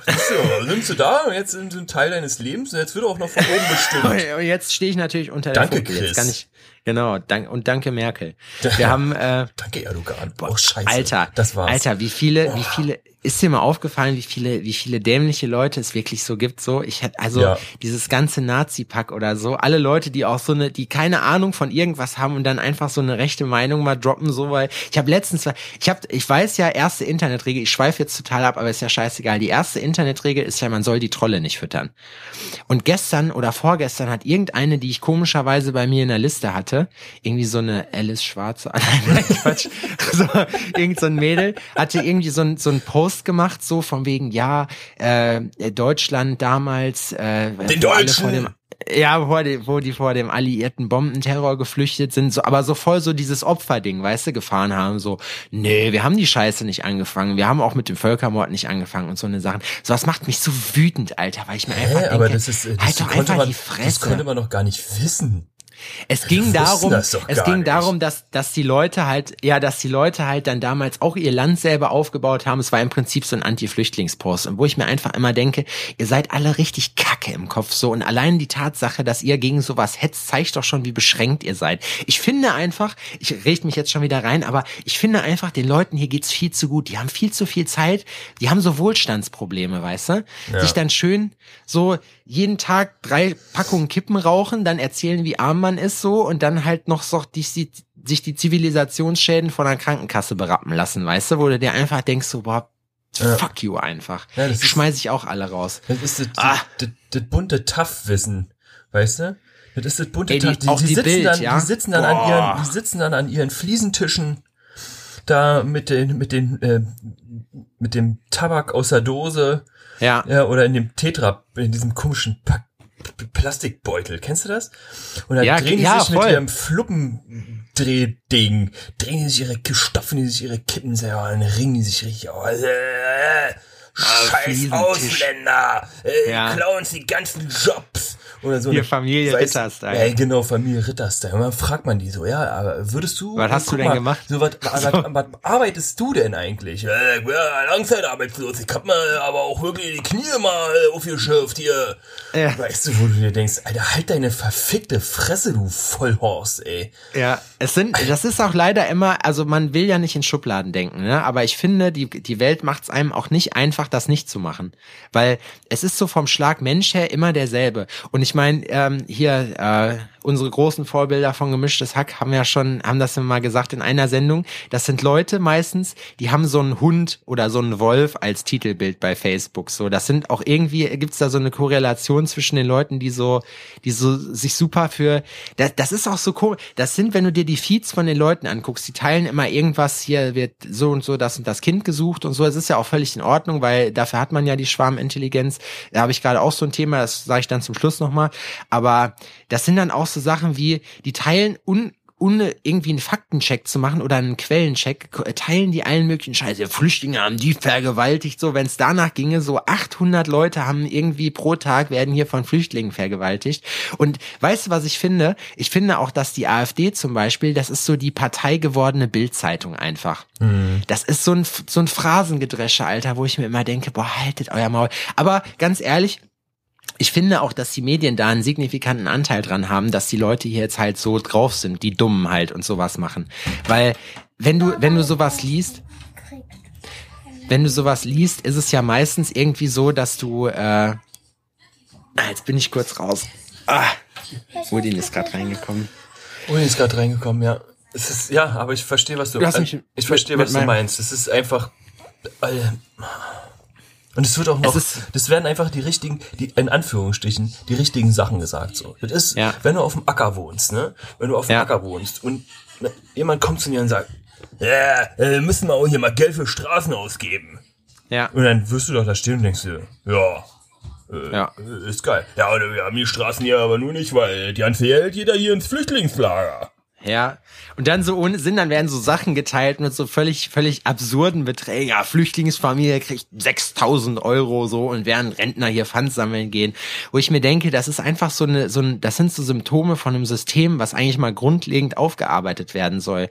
siehst du, nimmst du da und jetzt sind ein Teil deines Lebens und jetzt wird er auch noch von oben bestimmt. [laughs]
Und jetzt stehe ich natürlich unter der
Danke,
Funke. Jetzt
Chris.
kann ich, genau, dank, und danke Merkel. [laughs] Wir haben, äh,
Danke, Erdogan. Oh, scheiße.
Alter,
Das war's.
Alter, wie viele, wie viele, ist dir mal aufgefallen, wie viele, wie viele dämliche Leute es wirklich so gibt, so? Ich hätte, also,
Ja.
dieses ganze Nazi-Pack oder so, alle Leute, die auch so eine, die keine Ahnung von irgendwas haben und dann einfach so eine rechte Meinung mal droppen, so, weil, ich habe letztens, ich habe, ich weiß ja, erste Internetregel, ich schweife jetzt total ab, aber ist ja scheißegal, die erste Internetregel ist ja, man soll die Trolle nicht füttern. Und gestern oder vorgestern hat irgendeine, die ich komischerweise bei mir in der Liste hatte, irgendwie so eine Alice Schwarze, [laughs] nein, Quatsch, [laughs] so, irgend so ein Mädel, hatte irgendwie so ein, so ein Post gemacht, so von wegen, ja, äh, Deutschland damals, äh,
Den Deutschen!
ja, wo die, wo die vor dem alliierten Bombenterror geflüchtet sind, so, aber so voll so dieses Opferding, weißt du, gefahren haben, so, nee, wir haben die Scheiße nicht angefangen, wir haben auch mit dem Völkermord nicht angefangen und so eine Sachen. So, das macht mich so wütend, Alter, weil ich mir einfach
Hä,
denke,
aber das ist, äh, das
halt doch einfach
man,
die
das
Fresse.
konnte man doch gar nicht wissen.
Es ging darum, es ging
nicht.
darum, dass, dass die Leute halt, ja, dass die Leute halt dann damals auch ihr Land selber aufgebaut haben. Es war im Prinzip so ein Anti-Flüchtlingspost. Und wo ich mir einfach immer denke, ihr seid alle richtig kacke im Kopf so. Und allein die Tatsache, dass ihr gegen sowas hetzt, zeigt doch schon, wie beschränkt ihr seid. Ich finde einfach, ich rede mich jetzt schon wieder rein, aber ich finde einfach, den Leuten hier geht's viel zu gut. Die haben viel zu viel Zeit. Die haben so Wohlstandsprobleme, weißt du?
Ja.
Sich dann schön so jeden Tag drei Packungen Kippen rauchen, dann erzählen, wie arm man ist so und dann halt noch so die, die, sich die Zivilisationsschäden von der Krankenkasse berappen lassen, weißt du, wo du dir einfach denkst, so, boah,
Ja.
fuck you einfach.
Ja, das
schmeiß ich auch alle raus.
Das ist das,
Ah.
das, das, das bunte Tough-Wissen, weißt du? Das ist das bunte
Ey, die-
Tough. Die, die,
die
sitzen
Bild,
dann,
ja?
die sitzen dann an ihren, die sitzen dann an ihren Fliesentischen da mit den, mit den, äh, mit dem Tabak aus der Dose,
Ja.
ja, oder in dem Tetra, in diesem komischen Pack Plastikbeutel, kennst du das? Und dann
Ja,
drehen die
ja,
sich mit
voll.
ihrem Fluppendrehding, drehen die sich ihre, stopfen die sich ihre Kippen selber, dann ringen die sich richtig aus. Äh, Scheiß
Fliesentisch.
Ausländer, äh,
Ja.
klauen uns die ganzen Jobs. Oder so.
Hier
eine-
Familie Ritter-Style.
Ja, genau, Familie Ritter-Style. Und dann fragt man die so, ja, aber würdest du...
Was hast du denn
mal,
gemacht?
So, was, was, was arbeitest du denn eigentlich? Äh, ja, Langzeitarbeitslos. Ich hab mal aber auch wirklich die Knie mal aufgeschürft hier.
Ja.
Weißt du, wo du dir denkst, Alter, halt deine verfickte Fresse, du Vollhorst, ey.
Ja, es sind, das ist auch leider immer, also man will ja nicht in Schubladen denken, ne? aber ich finde, die, die Welt macht es einem auch nicht einfach, das nicht zu machen. Weil es ist so vom Schlag Mensch her immer derselbe. Und ich meine, ähm, hier, äh, unsere großen Vorbilder von Gemischtes Hack haben ja schon, haben das mal gesagt in einer Sendung. Das sind Leute meistens, die haben so einen Hund oder so einen Wolf als Titelbild bei Facebook. So, das sind auch irgendwie, gibt's da so eine Korrelation zwischen den Leuten, die so, die so sich super für, das, das ist auch so cool. Das sind, wenn du dir die Feeds von den Leuten anguckst, die teilen immer irgendwas, hier wird so und so das und das Kind gesucht und so. Es ist ja auch völlig in Ordnung, weil dafür hat man ja die Schwarmintelligenz. Da habe ich gerade auch so ein Thema, das sage ich dann zum Schluss nochmal. Aber das sind dann auch so Sachen wie, die teilen un ohne irgendwie einen Faktencheck zu machen oder einen Quellencheck, k- teilen die allen möglichen Scheiße. Flüchtlinge haben die vergewaltigt, so, wenn es danach ginge, so 800 Leute haben irgendwie pro Tag werden hier von Flüchtlingen vergewaltigt. Und weißt du, was ich finde? Ich finde auch, dass die AfD zum Beispiel, das ist so die Partei gewordene Bildzeitung einfach. Das ist so ein, so ein Phrasengedresche, Alter, wo ich mir immer denke, boah, haltet euer Maul. Aber ganz ehrlich, ich finde auch, dass die Medien da einen signifikanten Anteil dran haben, dass die Leute hier jetzt halt so drauf sind, die Dummen halt und sowas machen. Weil, wenn du, wenn du sowas liest, wenn du sowas liest, ist es ja meistens irgendwie so, dass du, äh, ah, jetzt bin ich kurz raus. Ah, Odin ist gerade reingekommen.
Uli ist gerade reingekommen, ja. Es ist, ja, aber ich verstehe, was du,
Du hast
äh, ich verstehe, was du meinst. Es ist einfach, äh, und es wird auch noch, das werden einfach die richtigen, die, in Anführungsstrichen, die richtigen Sachen gesagt, so. Das ist,
Ja.
wenn du auf dem Acker wohnst, ne? Wenn du auf dem
Ja.
Acker wohnst und ne, jemand kommt zu dir und sagt, ja, äh, müssen wir auch hier mal Geld für Straßen ausgeben.
Ja,
Und dann wirst du doch da stehen und denkst dir, ja,
ja.
äh, ist geil. Ja, oder wir haben die Straßen hier aber nur nicht, weil die ganze Geld jeder hier ins Flüchtlingslager.
Ja. Und dann so ohne Sinn, dann werden so Sachen geteilt mit so völlig, völlig absurden Beträgen. Ja, Flüchtlingsfamilie kriegt 6000 Euro so und während Rentner hier Pfand sammeln gehen. Wo ich mir denke, das ist einfach so eine, so ein, das sind so Symptome von einem System, was eigentlich mal grundlegend aufgearbeitet werden soll.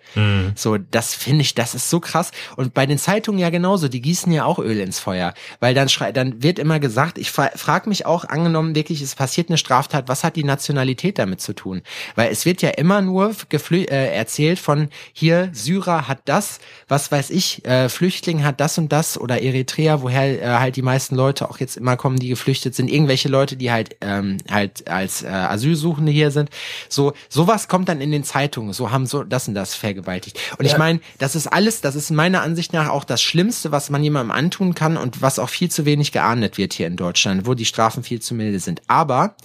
So, das finde ich, das ist so krass. Und bei den Zeitungen ja genauso, die gießen ja auch Öl ins Feuer. Weil dann schrei, dann wird immer gesagt, ich fra frage mich auch, angenommen wirklich, es passiert eine Straftat, was hat die Nationalität damit zu tun? Weil es wird ja immer nur geflü äh, erzählt von hier, Syrer hat das, was weiß ich, äh, Flüchtling hat das und das oder Eritrea, woher äh, halt die meisten Leute auch jetzt immer kommen, die geflüchtet sind, irgendwelche Leute, die halt ähm, halt als äh, Asylsuchende hier sind. So sowas kommt dann in den Zeitungen, so haben so das und das vergewaltigt. Und ich
Ja.
meine, das ist alles, das ist meiner Ansicht nach auch das Schlimmste, was man jemandem antun kann und was auch viel zu wenig geahndet wird hier in Deutschland, wo die Strafen viel zu milde sind. Aber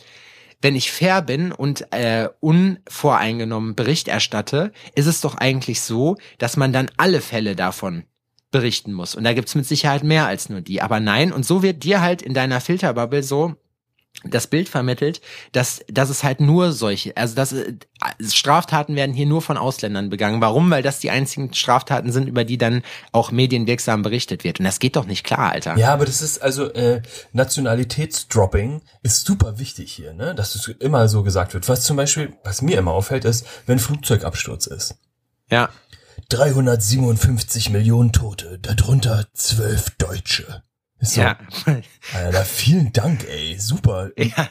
wenn ich fair bin und äh, unvoreingenommen Bericht erstatte, ist es doch eigentlich so, dass man dann alle Fälle davon berichten muss. Und da gibt's mit Sicherheit mehr als nur die. Aber nein, und so wird dir halt in deiner Filterbubble so das Bild vermittelt, dass, dass es halt nur solche, also dass äh, Straftaten werden hier nur von Ausländern begangen. Warum? Weil das die einzigen Straftaten sind, über die dann auch medienwirksam berichtet wird. Und das geht doch nicht klar, Alter.
Ja, aber das ist also äh, Nationalitätsdropping ist super wichtig hier, ne? Dass das immer so gesagt wird. Was zum Beispiel, was mir immer auffällt, ist, wenn Flugzeugabsturz ist.
Ja.
357 Millionen Tote, darunter zwölf Deutsche. So,
Ja.
Alter, vielen Dank, ey, super.
ja.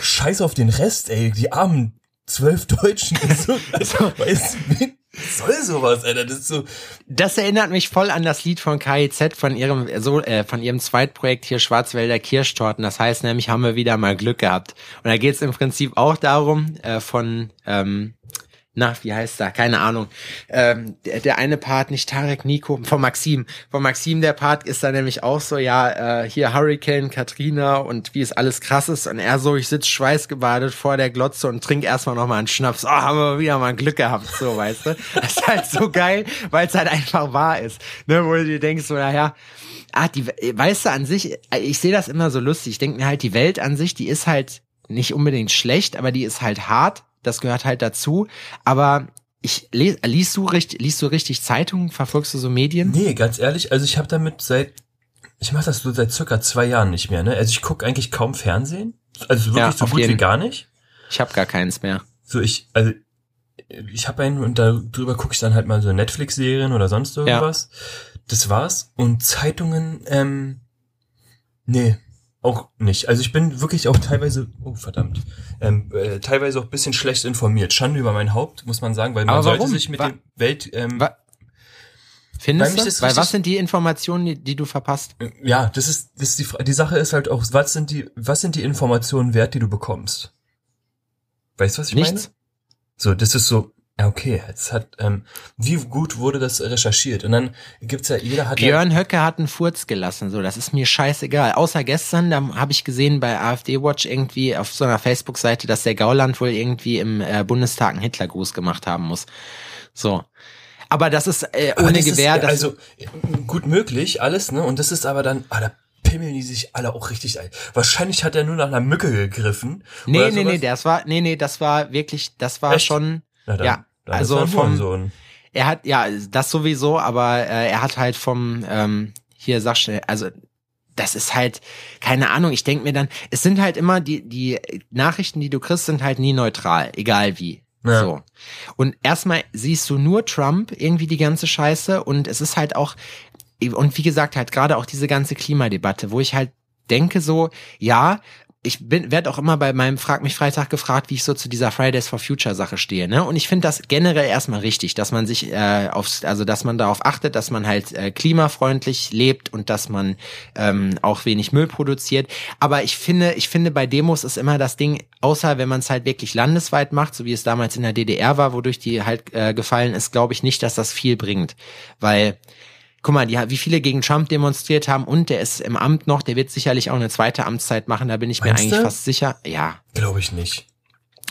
Scheiß auf den Rest, ey, die armen zwölf Deutschen. [laughs] So, also, weißt du, was soll sowas, Alter? Das ist so,
Das erinnert mich voll an das Lied von KIZ von ihrem so äh, von ihrem Zweitprojekt hier Schwarzwälder Kirschtorten. Das heißt nämlich, haben wir wieder mal Glück gehabt. Und da geht es im Prinzip auch darum, äh, von ähm, na, wie heißt er? Keine Ahnung. Ähm, der, der eine Part, nicht Tarek Nico, von Maxim. Von Maxim der Part ist da nämlich auch so, ja, äh, hier Hurricane, Katrina und wie es alles krass ist. Und er so, ich sitz schweißgebadet vor der Glotze und trink erstmal nochmal einen Schnaps. Oh, haben wir wieder mal Glück gehabt, so, weißt du? [laughs] Das ist halt so geil, weil es halt einfach wahr ist. Ne, wo du dir denkst, so, naja, ah, die, weißt du, an sich, ich sehe das immer so lustig. Ich denke mir halt, die Welt an sich, die ist halt nicht unbedingt schlecht, aber die ist halt hart das gehört halt dazu. Aber ich les, liest du richtig, liest du richtig Zeitungen, verfolgst du so Medien?
Nee, ganz ehrlich, also ich habe damit seit ich mache das so seit circa zwei Jahren nicht mehr, ne? Also ich gucke eigentlich kaum Fernsehen. Also wirklich ja, so gut jeden. wie gar nicht.
Ich habe gar keins mehr.
So, ich, also ich habe einen und darüber gucke ich dann halt mal so Netflix-Serien oder sonst irgendwas. Ja. Das war's. Und Zeitungen, ähm, nee, auch nicht. Also ich bin wirklich auch teilweise, oh verdammt, ähm, äh, teilweise auch bisschen schlecht informiert. Schande über mein Haupt, muss man sagen, weil man sollte sich mit Wa der Welt... Ähm, Wa
Findest du? Weil was sind die Informationen, die, die, du verpasst?
Äh, ja, das ist, das ist die, die Sache ist halt auch, was sind die, was sind die Informationen wert, die du bekommst? Weißt du, was ich Nichts. meine? So, das ist so, okay, jetzt hat, ähm, wie gut wurde das recherchiert? Und dann gibt's ja, jeder hat
Björn ja, Höcke hat einen Furz gelassen, so, das ist mir scheißegal. Außer gestern, da habe ich gesehen bei AfD Watch irgendwie auf so einer Facebook-Seite, dass der Gauland wohl irgendwie im äh, Bundestag einen Hitlergruß gemacht haben muss. So. Aber das ist äh, ohne das Gewehr. Ist,
also gut möglich, alles, ne? Und das ist aber dann, ah, da pimmeln die sich alle auch richtig ein. Wahrscheinlich hat er nur nach einer Mücke gegriffen.
Nee, nee, nee, das war, nee, nee, das war wirklich, das war Echt? schon. Ja, das also vom, er hat, ja, das sowieso, aber äh, er hat halt vom, ähm, hier sag schnell, also das ist halt, keine Ahnung, ich denk mir dann, es sind halt immer, die, die Nachrichten, die du kriegst, sind halt nie neutral, egal wie. Ja. So. Und erstmal siehst du nur Trump irgendwie die ganze Scheiße und es ist halt auch, und wie gesagt, halt gerade auch diese ganze Klimadebatte, wo ich halt denke so, ja, ich bin werde auch immer bei meinem Frag mich Freitag gefragt, wie ich so zu dieser Fridays for Future Sache stehe, ne? Und ich finde das generell erstmal richtig, dass man sich äh, aufs also dass man darauf achtet, dass man halt äh, klimafreundlich lebt und dass man ähm, auch wenig Müll produziert, aber ich finde, ich finde bei Demos ist immer das Ding, außer wenn man es halt wirklich landesweit macht, so wie es damals in der DDR war, wodurch die halt äh, gefallen ist, glaube ich nicht, dass das viel bringt, weil guck mal, die, wie viele gegen Trump demonstriert haben und der ist im Amt noch, der wird sicherlich auch eine zweite Amtszeit machen, da bin ich Meinst mir eigentlich du? fast sicher. Ja.
Glaube ich nicht.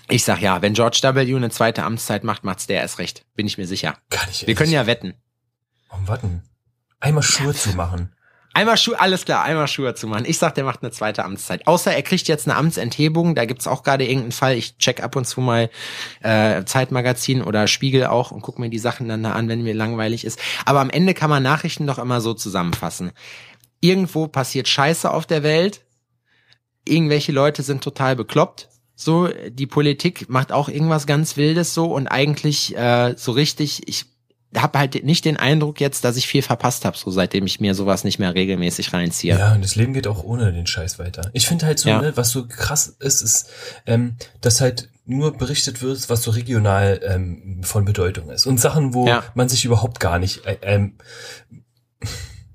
Ich sag ja, wenn George W. eine zweite Amtszeit macht, macht's der erst recht. Bin ich mir sicher.
Kann ich
Wir können ja wetten.
Warum warten? Einmal Schuhe ja. zu machen.
Einmal Schuhe, alles klar, einmal Schuhe zu machen. Ich sag, der macht eine zweite Amtszeit. Außer er kriegt jetzt eine Amtsenthebung, da gibt's auch gerade irgendeinen Fall. Ich check ab und zu mal äh, Zeitmagazin oder Spiegel auch und guck mir die Sachen dann da an, wenn mir langweilig ist. Aber am Ende kann man Nachrichten doch immer so zusammenfassen. Irgendwo passiert Scheiße auf der Welt. Irgendwelche Leute sind total bekloppt. So, die Politik macht auch irgendwas ganz Wildes so und eigentlich äh, so richtig, ich habe halt nicht den Eindruck jetzt, dass ich viel verpasst habe, so seitdem ich mir sowas nicht mehr regelmäßig reinziehe.
Ja, und das Leben geht auch ohne den Scheiß weiter. Ich finde halt so, ja. ne, was so krass ist, ist, ähm, dass halt nur berichtet wird, was so regional ähm, von Bedeutung ist. Und Sachen, wo ja. man sich überhaupt gar nicht äh, ähm,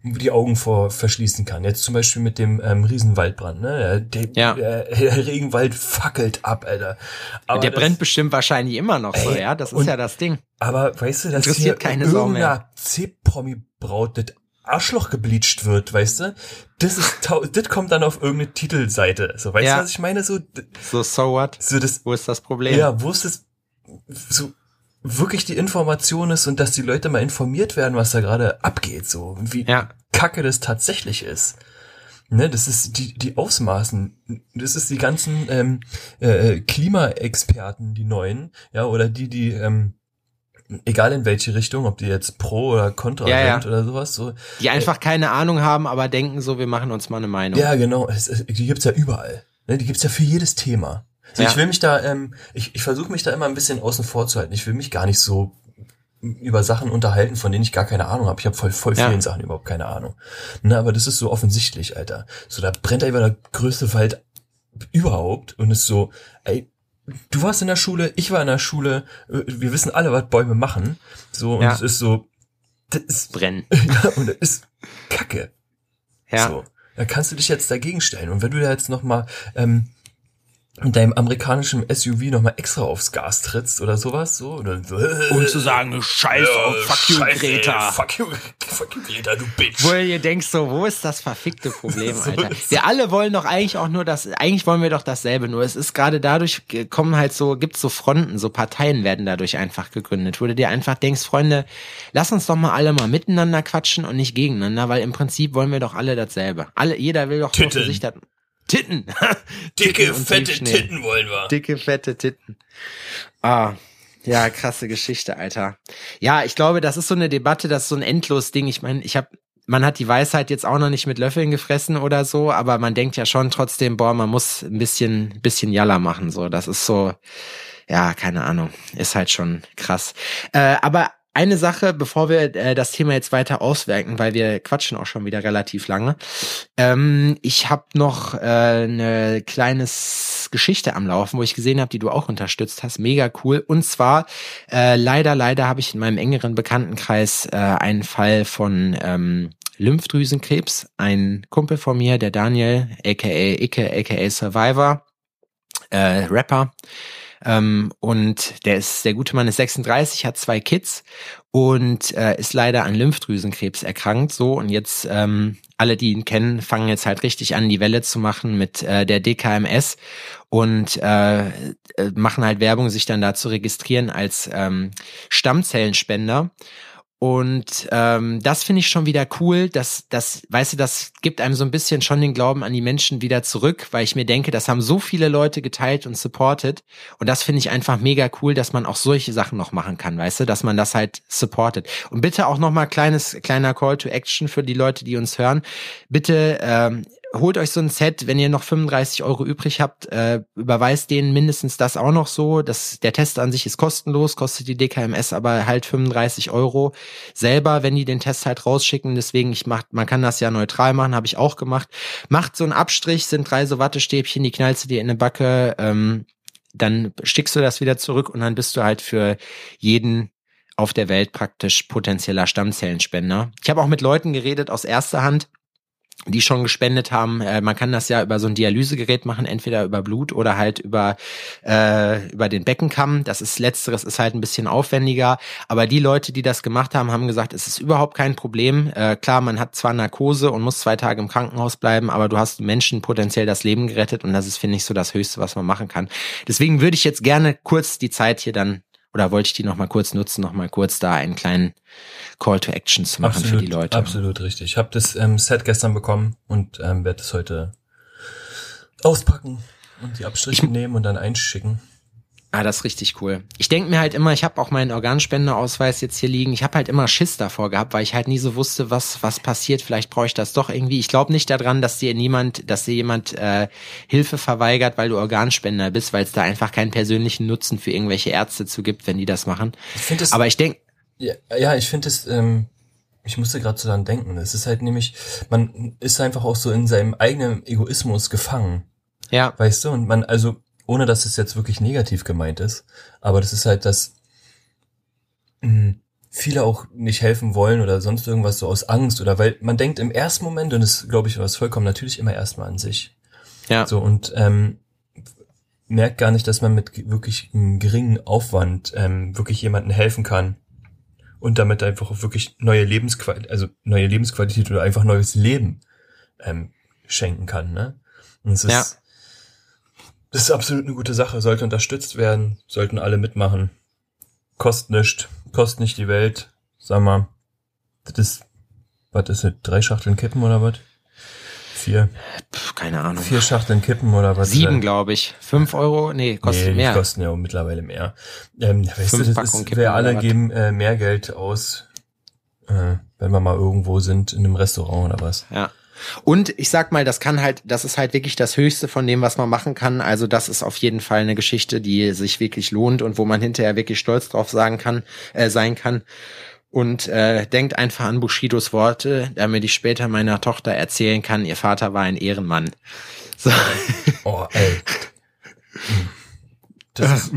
die Augen vor verschließen kann. Jetzt zum Beispiel mit dem ähm, Riesenwaldbrand, ne? Der, ja. der, der Regenwald fackelt ab, Alter.
Aber der das, brennt bestimmt wahrscheinlich immer noch ey, so, ja? Das ist und, ja das Ding.
Aber weißt du, dass hier keine mehr. C-Promi-Braut das Arschloch gebleached wird, weißt du? Das ist, das kommt dann auf irgendeine Titelseite. So, weißt ja. du, was ich meine? So,
so, so what?
So das,
wo ist das Problem?
Ja, wo ist das, so, wirklich die Information ist und dass die Leute mal informiert werden, was da gerade abgeht, so wie ja. kacke das tatsächlich ist. Ne, das ist die, die Ausmaßen, das ist die ganzen ähm, äh, Klimaexperten, die neuen, ja, oder die, die, ähm, egal in welche Richtung, ob die jetzt pro oder contra ja, sind ja. oder sowas, so.
Die einfach äh, keine Ahnung haben, aber denken so, wir machen uns mal eine Meinung.
Ja, genau, es, es, die gibt's ja überall. Ne, die gibt's ja für jedes Thema. So, ja. Ich will mich da, ähm, ich, ich versuche mich da immer ein bisschen außen vor zu halten. Ich will mich gar nicht so über Sachen unterhalten, von denen ich gar keine Ahnung habe. Ich habe voll, voll vielen ja. Sachen überhaupt keine Ahnung. Na, aber das ist so offensichtlich, Alter. So, da brennt einfach der größte Wald überhaupt und ist so, ey, du warst in der Schule, ich war in der Schule, wir wissen alle, was Bäume machen. So, und ja. es ist so,
das ist, brennen. [laughs]
ja, und das ist Kacke. Ja. So, da kannst du dich jetzt dagegen stellen. Und wenn du da jetzt noch mal ähm, in deinem amerikanischen SUV nochmal extra aufs Gas trittst oder sowas, so. Oder, [laughs]
Um zu sagen, scheiß auf, fuck you,
Scheiße,
Greta.
Ey, fuck you, [laughs] fuck you, Greta, du Bitch.
Wo ihr denkst so, wo ist das verfickte Problem, [laughs]
So
Alter? Wir alle wollen doch eigentlich auch nur das, eigentlich wollen wir doch dasselbe, nur es ist gerade dadurch, kommen halt so, gibt's so Fronten, so Parteien werden dadurch einfach gegründet, wo du dir einfach denkst, Freunde, lass uns doch mal alle mal miteinander quatschen und nicht gegeneinander, weil im Prinzip wollen wir doch alle dasselbe. Alle, jeder will doch nur für
Titten.
sich das, Titten. [laughs]
Dicke,
Titten
fette. Titten wollen wir.
Dicke, fette Titten. Ah, ja, krasse Geschichte, Alter. Ja, ich glaube, das ist so eine Debatte, das ist so ein endlos Ding. Ich meine, ich habe man hat die Weisheit jetzt auch noch nicht mit Löffeln gefressen oder so, aber man denkt ja schon trotzdem, boah, man muss ein bisschen, bisschen Jalla machen, so. Das ist so, ja, keine Ahnung, ist halt schon krass. Äh, aber eine Sache, bevor wir äh, das Thema jetzt weiter auswerten, weil wir quatschen auch schon wieder relativ lange. Ähm, ich habe noch äh, eine kleines Geschichte am Laufen, wo ich gesehen habe, die du auch unterstützt hast. Mega cool. Und zwar äh, leider, leider habe ich in meinem engeren Bekanntenkreis äh, einen Fall von ähm, Lymphdrüsenkrebs. Ein Kumpel von mir, der Daniel, aka Icke, aka Survivor, äh, Rapper. Ähm, und der ist, der gute Mann ist 36, hat zwei Kids und äh, ist leider an Lymphdrüsenkrebs erkrankt. So und jetzt ähm, alle, die ihn kennen, fangen jetzt halt richtig an, die Welle zu machen mit äh, der DKMS und äh, äh, machen halt Werbung, sich dann da zu registrieren als ähm, Stammzellenspender. Und ähm, das finde ich schon wieder cool. dass das, weißt du, das gibt einem so ein bisschen schon den Glauben an die Menschen wieder zurück, weil ich mir denke, das haben so viele Leute geteilt und supportet. Und das finde ich einfach mega cool, dass man auch solche Sachen noch machen kann, weißt du, dass man das halt supportet. Und bitte auch nochmal kleines, kleiner Call to Action für die Leute, die uns hören. Bitte ähm, holt euch so ein Set, wenn ihr noch 35 Euro übrig habt, äh, überweist denen mindestens das auch noch so. Das, der Test an sich ist kostenlos, kostet die DKMS aber halt 35 Euro selber, wenn die den Test halt rausschicken. Deswegen, ich mach, man kann das ja neutral machen, habe ich auch gemacht. Macht so einen Abstrich, sind drei so Wattestäbchen, die knallst du dir in eine Backe, ähm, dann stickst du das wieder zurück und dann bist du halt für jeden auf der Welt praktisch potenzieller Stammzellenspender. Ich habe auch mit Leuten geredet aus erster Hand, die schon gespendet haben. Äh, man kann das ja über so ein Dialysegerät machen, entweder über Blut oder halt über äh, über den Beckenkamm. Das ist letzteres ist halt ein bisschen aufwendiger, aber die Leute, die das gemacht haben, haben gesagt, es ist überhaupt kein Problem. Äh, klar, man hat zwar Narkose und muss zwei Tage im Krankenhaus bleiben, aber du hast Menschen potenziell das Leben gerettet und das ist finde ich so das Höchste, was man machen kann. Deswegen würde ich jetzt gerne kurz die Zeit hier dann oder wollte ich die noch mal kurz nutzen, noch mal kurz da einen kleinen Call to Action zu machen für die Leute.
Absolut richtig. Ich habe das ähm, Set gestern bekommen und ähm, werde es heute auspacken und die Abstriche nehmen und dann einschicken.
Ah, das ist richtig cool. Ich denke mir halt immer, ich habe auch meinen Organspenderausweis jetzt hier liegen. Ich habe halt immer Schiss davor gehabt, weil ich halt nie so wusste, was was passiert. Vielleicht brauche ich das doch irgendwie. Ich glaube nicht daran, dass dir niemand, dass dir jemand äh, Hilfe verweigert, weil du Organspender bist, weil es da einfach keinen persönlichen Nutzen für irgendwelche Ärzte zu gibt, wenn die das machen.
Ich finde
Aber ich denke,
Ja, ja ich finde es, ähm, ich musste gerade so dran denken. Es ist halt nämlich, man ist einfach auch so in seinem eigenen Egoismus gefangen,
ja,
weißt du? Und man, also, ohne dass es jetzt wirklich negativ gemeint ist, aber das ist halt, dass mh, viele auch nicht helfen wollen oder sonst irgendwas so aus Angst oder weil man denkt im ersten Moment, und das glaube ich was vollkommen natürlich immer erstmal an sich.
ja,
So, und ähm, merkt gar nicht, dass man mit wirklich einem geringen Aufwand ähm, wirklich jemandem helfen kann und damit einfach auch wirklich neue Lebensqualität, also neue Lebensqualität oder einfach neues Leben ähm, schenken kann. Ne? Und es ist,
Ja.
Das ist absolut eine gute Sache, sollte unterstützt werden, sollten alle mitmachen. Kostet nicht, kostet nicht die Welt, sag mal. Das ist, was ist das, drei Schachteln Kippen oder was? Vier.
Pff, keine Ahnung.
Vier Schachteln Kippen oder was?
Sieben, glaube ich. Fünf Euro? Nee, kostet
nee,
mehr.
Die kosten ja auch mittlerweile mehr. Ähm, weißt
Fünf
du, das ist, wir alle geben äh, mehr Geld aus, äh, wenn wir mal irgendwo sind, in einem Restaurant oder was.
Ja. Und ich sag mal, das kann halt, das ist halt wirklich das Höchste von dem, was man machen kann. Also das ist auf jeden Fall eine Geschichte, die sich wirklich lohnt und wo man hinterher wirklich stolz drauf sagen kann, äh, sein kann. Und äh, denkt einfach an Bushidos Worte, damit ich später meiner Tochter erzählen kann, ihr Vater war ein Ehrenmann. So.
Oh, ey. Das ist,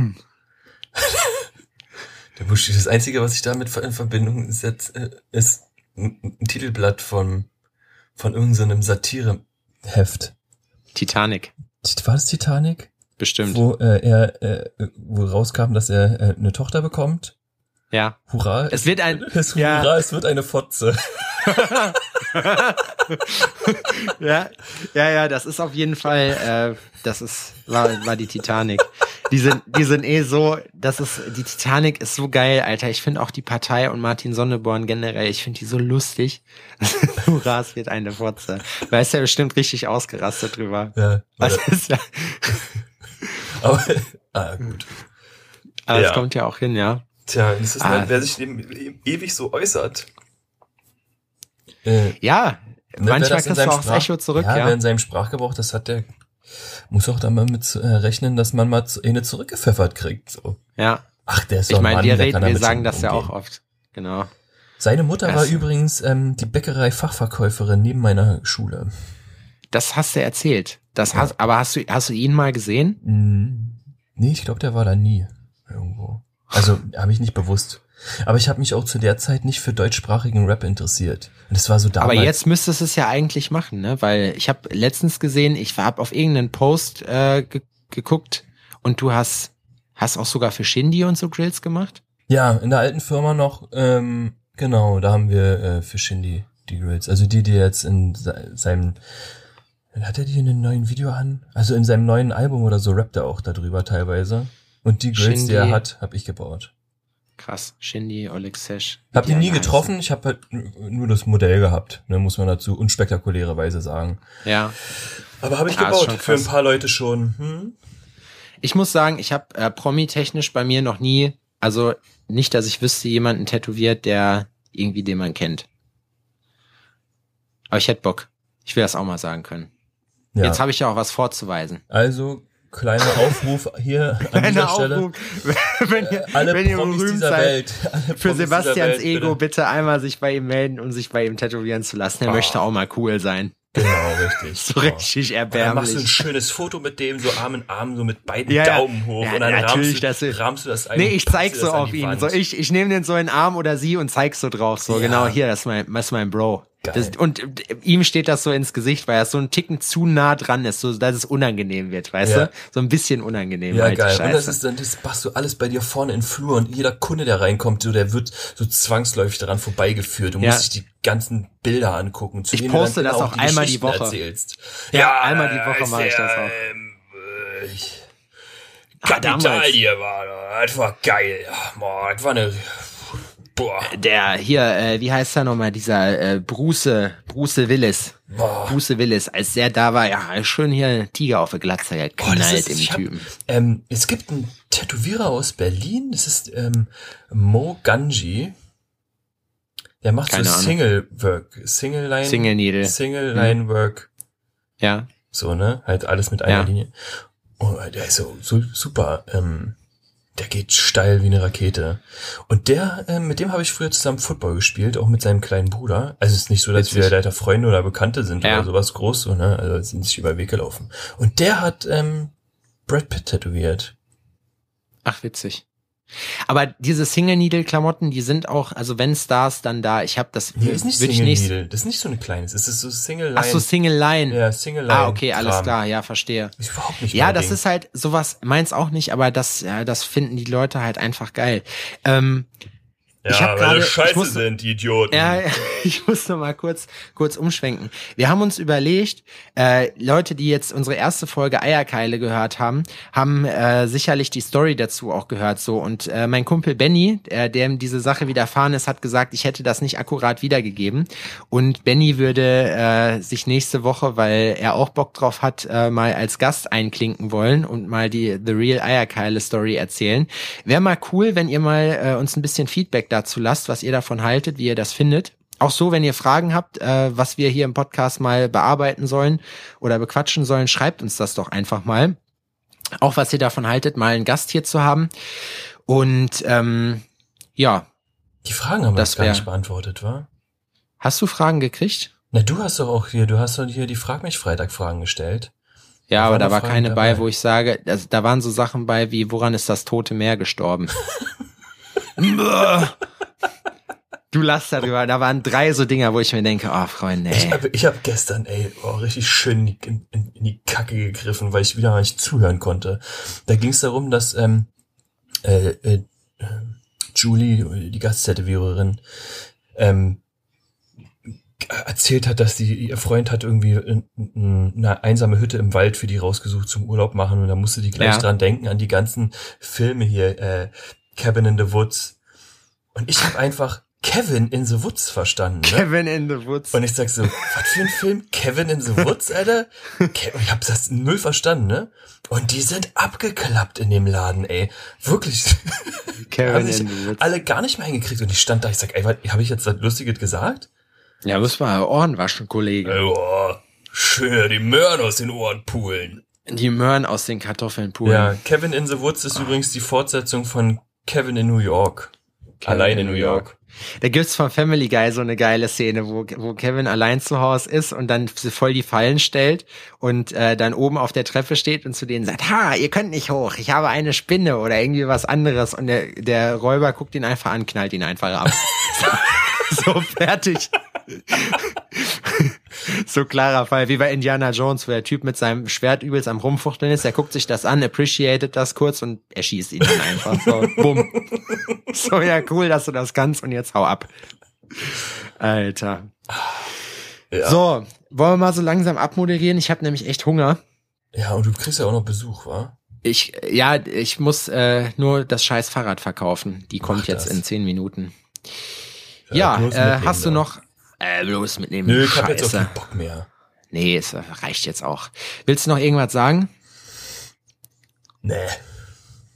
der Busch, das Einzige, was ich damit in Verbindung setze, äh, ist ein Titelblatt von, von irgendeinem Satireheft.
Titanic.
War das Titanic?
Bestimmt.
wo äh, er äh, wo rauskam, dass er äh, eine Tochter bekommt.
Ja.
Hurra!
Es wird ein, [laughs]
es,
ja.
Hurra, es wird eine Fotze. [laughs]
ja, ja, ja, das ist auf jeden Fall, äh, das ist, war, war die Titanic. Die sind, die sind eh so, das ist, die Titanic ist so geil, Alter. Ich finde auch die Partei und Martin Sonneborn generell, ich finde die so lustig. [laughs] Hurra, es wird eine Fotze. Weil ist ja bestimmt richtig ausgerastet drüber.
Ja,
Das ist ja,
aber, ah, gut.
aber
Ja.
es kommt ja auch hin, ja.
Tja, das ist
Ah.
halt, wer sich eben, ewig so äußert. Äh,
Ja,
Ne,
manchmal
das
kriegst du auch das
Sprach-
Echo zurück,
ja.
ja.
Wer in seinem Sprachgebrauch, das hat der, muss auch da mal mit äh, rechnen, dass man mal zu- eine zurückgepfeffert kriegt. So.
Ja,
Ach, der ist
ich
doch ein
meine, wir, reden, wir sagen das ja auch
umgehen.
oft. Genau.
Seine Mutter war
Das-
übrigens ähm, die Bäckerei-Fachverkäuferin neben meiner Schule.
Das hast du erzählt. Das hast, aber hast du, hast du ihn mal gesehen?
Nee, ich glaube, der war da nie. Also habe ich nicht bewusst. Aber ich habe mich auch zu der Zeit nicht für deutschsprachigen Rap interessiert. Und das war so damals.
Aber jetzt müsstest du es ja eigentlich machen, ne? Weil ich habe letztens gesehen, ich habe auf irgendeinen Post äh, ge geguckt und du hast hast auch sogar für Shindy und so Grills gemacht.
Ja, in der alten Firma noch, ähm, genau, da haben wir äh, für Shindy die Grills. Also die, die jetzt in se seinem, hat er die in einem neuen Video an? Also in seinem neuen Album oder so rappt er auch darüber teilweise. Und die Grills, die er
Shindy.
hat, habe ich gebaut.
Krass, Shindy, Oleg Sesh.
Hab
die
nie getroffen, ich habe halt nur das Modell gehabt, ne, muss man dazu unspektakulärerweise sagen.
Ja.
Aber habe ich
Ah,
gebaut, für ein paar Leute schon. Hm?
Ich muss sagen, ich habe äh, Promi-technisch bei mir noch nie, also nicht, dass ich wüsste, jemanden tätowiert, der irgendwie den man kennt. Aber ich hätte Bock. Ich will das auch mal sagen können.
Ja.
Jetzt habe ich ja auch was vorzuweisen.
also, kleiner Aufruf hier an dieser Stelle.
Aufruf, [laughs] wenn ihr,
Alle
wenn ihr
Promis
berühmt
dieser
seid,
Welt.
Für Sebastians
Welt,
Ego
bitte.
bitte einmal sich bei ihm melden und sich bei ihm tätowieren zu lassen. Er
Oh.
möchte auch mal cool sein.
Genau, richtig. [laughs]
So richtig
Und dann machst du ein
erbärmlich.
schönes Foto mit dem, so Arm in Arm, so mit beiden
Ja.
Daumen hoch.
Ja,
und dann
natürlich,
rahmst, du,
das-
rahmst du das ein.
Nee, ich zeig so auf ihn. So, ich, ich nehme den so in den Arm oder sie und zeig so drauf. So,
Ja.
genau, hier, das ist mein, das ist mein Bro. Das, und äh, ihm steht das so ins Gesicht, weil er so einen Ticken zu nah dran ist, so dass es unangenehm wird, weißt
Ja.
du? So ein bisschen unangenehm.
Ja,
alte
geil. Und das ist dann, das machst du alles bei dir vorne im Flur und jeder Kunde, der reinkommt, so, der wird so zwangsläufig daran vorbeigeführt. Du
Ja.
musst dich die ganzen Bilder angucken. Zu
Ich poste das
genau
auch einmal die Woche.
Erzählst.
Ja, einmal die Woche mache ich
ja,
das auch.
Ähm, äh, ich-
Ah,
Kapital hier war, das war geil. Boah, das war eine, boah,
Der hier, äh, wie heißt er nochmal, dieser äh, Bruce, Bruce Willis.
boah.
Bruce Willis, als der da war, ja, schön hier Tiger auf der Glatze geknallt im
ich hab-
Typen.
Ähm, es gibt einen Tätowierer aus Berlin, das ist ähm, Mo Ganji. Der macht
Keine
so
Ahnung.
Single Work, Single Line,
Single Needle.
Single Line Work,
Ja.
so ne, halt alles mit einer
Ja.
Linie. Oh, der ist so, so super. Ähm, der geht steil wie eine Rakete. Und der, ähm, mit dem habe ich früher zusammen Football gespielt, auch mit seinem kleinen Bruder. Also es ist nicht so, dass
Witzig.
wir leider Freunde oder Bekannte sind
Ja.
oder sowas groß, so, ne? Also sind sich über den Weg gelaufen. Und der hat ähm, Brad Pitt tätowiert.
Ach, witzig. Aber diese Single Needle Klamotten, die sind auch, also wenn Stars dann da, ich habe das
Nee, ist nicht Single
nicht-
Needle. Das ist nicht so eine kleines. Es ist so Single Line.
Ach so Single Line.
Ja, Single Line.
ah, okay, alles
Kram.
klar, ja, verstehe.
Ist überhaupt nicht
Ja, das
Ding.
ist halt sowas, meins auch nicht, aber das, ja, das finden die Leute halt einfach geil. Ähm, ich hab gerade- ich muss-
sind, die Idioten.
Ja, [laughs] ich muss noch mal kurz, kurz umschwenken. Wir haben uns überlegt, äh, Leute, die jetzt unsere erste Folge Eierkeile gehört haben, haben äh, sicherlich die Story dazu auch gehört. So und äh, mein Kumpel Benny, äh, dem diese Sache widerfahren ist, hat gesagt, ich hätte das nicht akkurat wiedergegeben. Und Benny würde äh, sich nächste Woche, weil er auch Bock drauf hat, äh, mal als Gast einklinken wollen und mal die The Real Eierkeile Story erzählen. Wäre mal cool, wenn ihr mal äh, uns ein bisschen Feedback dazu lasst, was ihr davon haltet, wie ihr das findet. Auch so, wenn ihr Fragen habt, äh, was wir hier im Podcast mal bearbeiten sollen oder bequatschen sollen, schreibt uns das doch einfach mal. Auch was ihr davon haltet, mal einen Gast hier zu haben. Und ähm, ja,
Die Fragen haben wir
Das
jetzt gar
wär-
nicht beantwortet, wa?
hast du Fragen gekriegt?
Na, du hast doch auch hier, du hast doch hier die Frag mich Freitag Fragen gestellt.
Ja,
Da
aber da war
Fragen
keine bei,
dabei.
wo ich sage, also, da waren so Sachen bei wie, woran ist das Tote Meer gestorben? [laughs] Du lachst darüber. Da waren drei so Dinger, wo ich mir denke, oh Freunde,
Ich habe ich hab gestern, ey, oh, richtig schön in, in, in die Kacke gegriffen, weil ich wieder mal nicht zuhören konnte. Da ging es darum, dass ähm, äh, äh, Julie, die Gasttätowiererin, ähm, erzählt hat, dass die, ihr Freund hat irgendwie in- in- eine einsame Hütte im Wald für die rausgesucht zum Urlaub machen und da musste die gleich
Ja.
dran denken an die ganzen Filme hier, äh, Cabin in the Woods. Und ich habe einfach Kevin in the Woods verstanden. Ne?
Kevin in the Woods.
Und ich sag so, was für ein Film? Kevin in the Woods, Alter? Ke ich hab das null verstanden, ne? Und die sind abgeklappt in dem Laden, ey. Wirklich.
Kevin
haben sich
in the Woods.
alle gar nicht mehr hingekriegt. Und ich stand da, ich sag, ey, was, hab ich jetzt was Lustiges gesagt?
Ja, muss mal Ohren waschen, Kollege.
Oh, schön, die Möhren aus den Ohren poolen.
Die Möhren aus den Kartoffeln pulen.
Ja, Kevin in the Woods ist übrigens die Fortsetzung von Kevin in New York. Allein in New York.
Da gibt's von Family Guy so eine geile Szene, wo, wo Kevin allein zu Hause ist und dann voll die Fallen stellt und äh, dann oben auf der Treppe steht und zu denen sagt, ha, ihr könnt nicht hoch, ich habe eine Spinne oder irgendwie was anderes und der, der Räuber guckt ihn einfach an, knallt ihn einfach ab. [laughs] so, so fertig. [laughs] so klarer Fall, wie bei Indiana Jones, wo der Typ mit seinem Schwert übelst am Rumfuchteln ist, der guckt sich das an, appreciated das kurz und erschießt ihn dann einfach so, [laughs] bumm. So, ja, cool, dass du das kannst und jetzt hau ab. Alter.
Ja.
So, wollen wir mal so langsam abmoderieren? Ich habe nämlich echt Hunger.
Ja, und du kriegst ja auch noch Besuch, wa?
Ich, ja, ich muss äh, nur das scheiß Fahrrad verkaufen. Die kommt
Mach
jetzt
das.
in zehn Minuten. Ja,
bloß
äh, hast du noch... Äh, bloß mitnehmen.
Nö, ich hab jetzt auch
Scheiße.
keinen Bock mehr.
Nee, es reicht jetzt auch. Willst du noch irgendwas sagen?
Nee.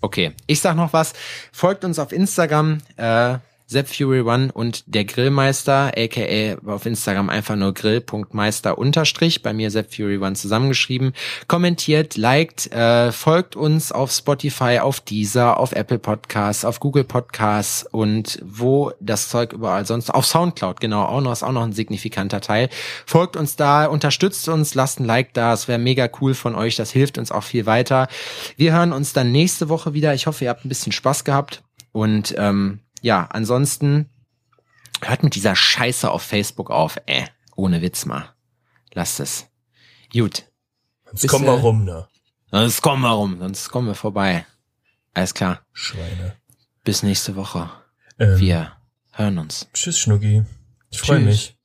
Okay, ich sag noch was. Folgt uns auf Instagram, äh, ZepFury1 und der Grillmeister, aka auf Instagram einfach nur grill.meister unterstrich, bei mir ZepFury1 zusammengeschrieben. Kommentiert, liked, äh, folgt uns auf Spotify, auf Deezer, auf Apple Podcasts, auf Google Podcasts und wo das Zeug überall sonst, auf Soundcloud, genau, auch noch, ist auch noch ein signifikanter Teil. Folgt uns da, unterstützt uns, lasst ein Like da, es wäre mega cool von euch, das hilft uns auch viel weiter. Wir hören uns dann nächste Woche wieder. Ich hoffe, ihr habt ein bisschen Spaß gehabt. Und ähm, ja, ansonsten hört mit dieser Scheiße auf Facebook auf. Äh, ohne Witz mal. Lasst es. Gut.
Jetzt
Bis,
komm mal
äh,
rum, ne?
Sonst kommen wir rum, sonst kommen wir vorbei. Alles klar.
Schweine.
Bis nächste Woche.
Ähm,
Wir hören uns.
Tschüss, Schnucki. Ich freue mich.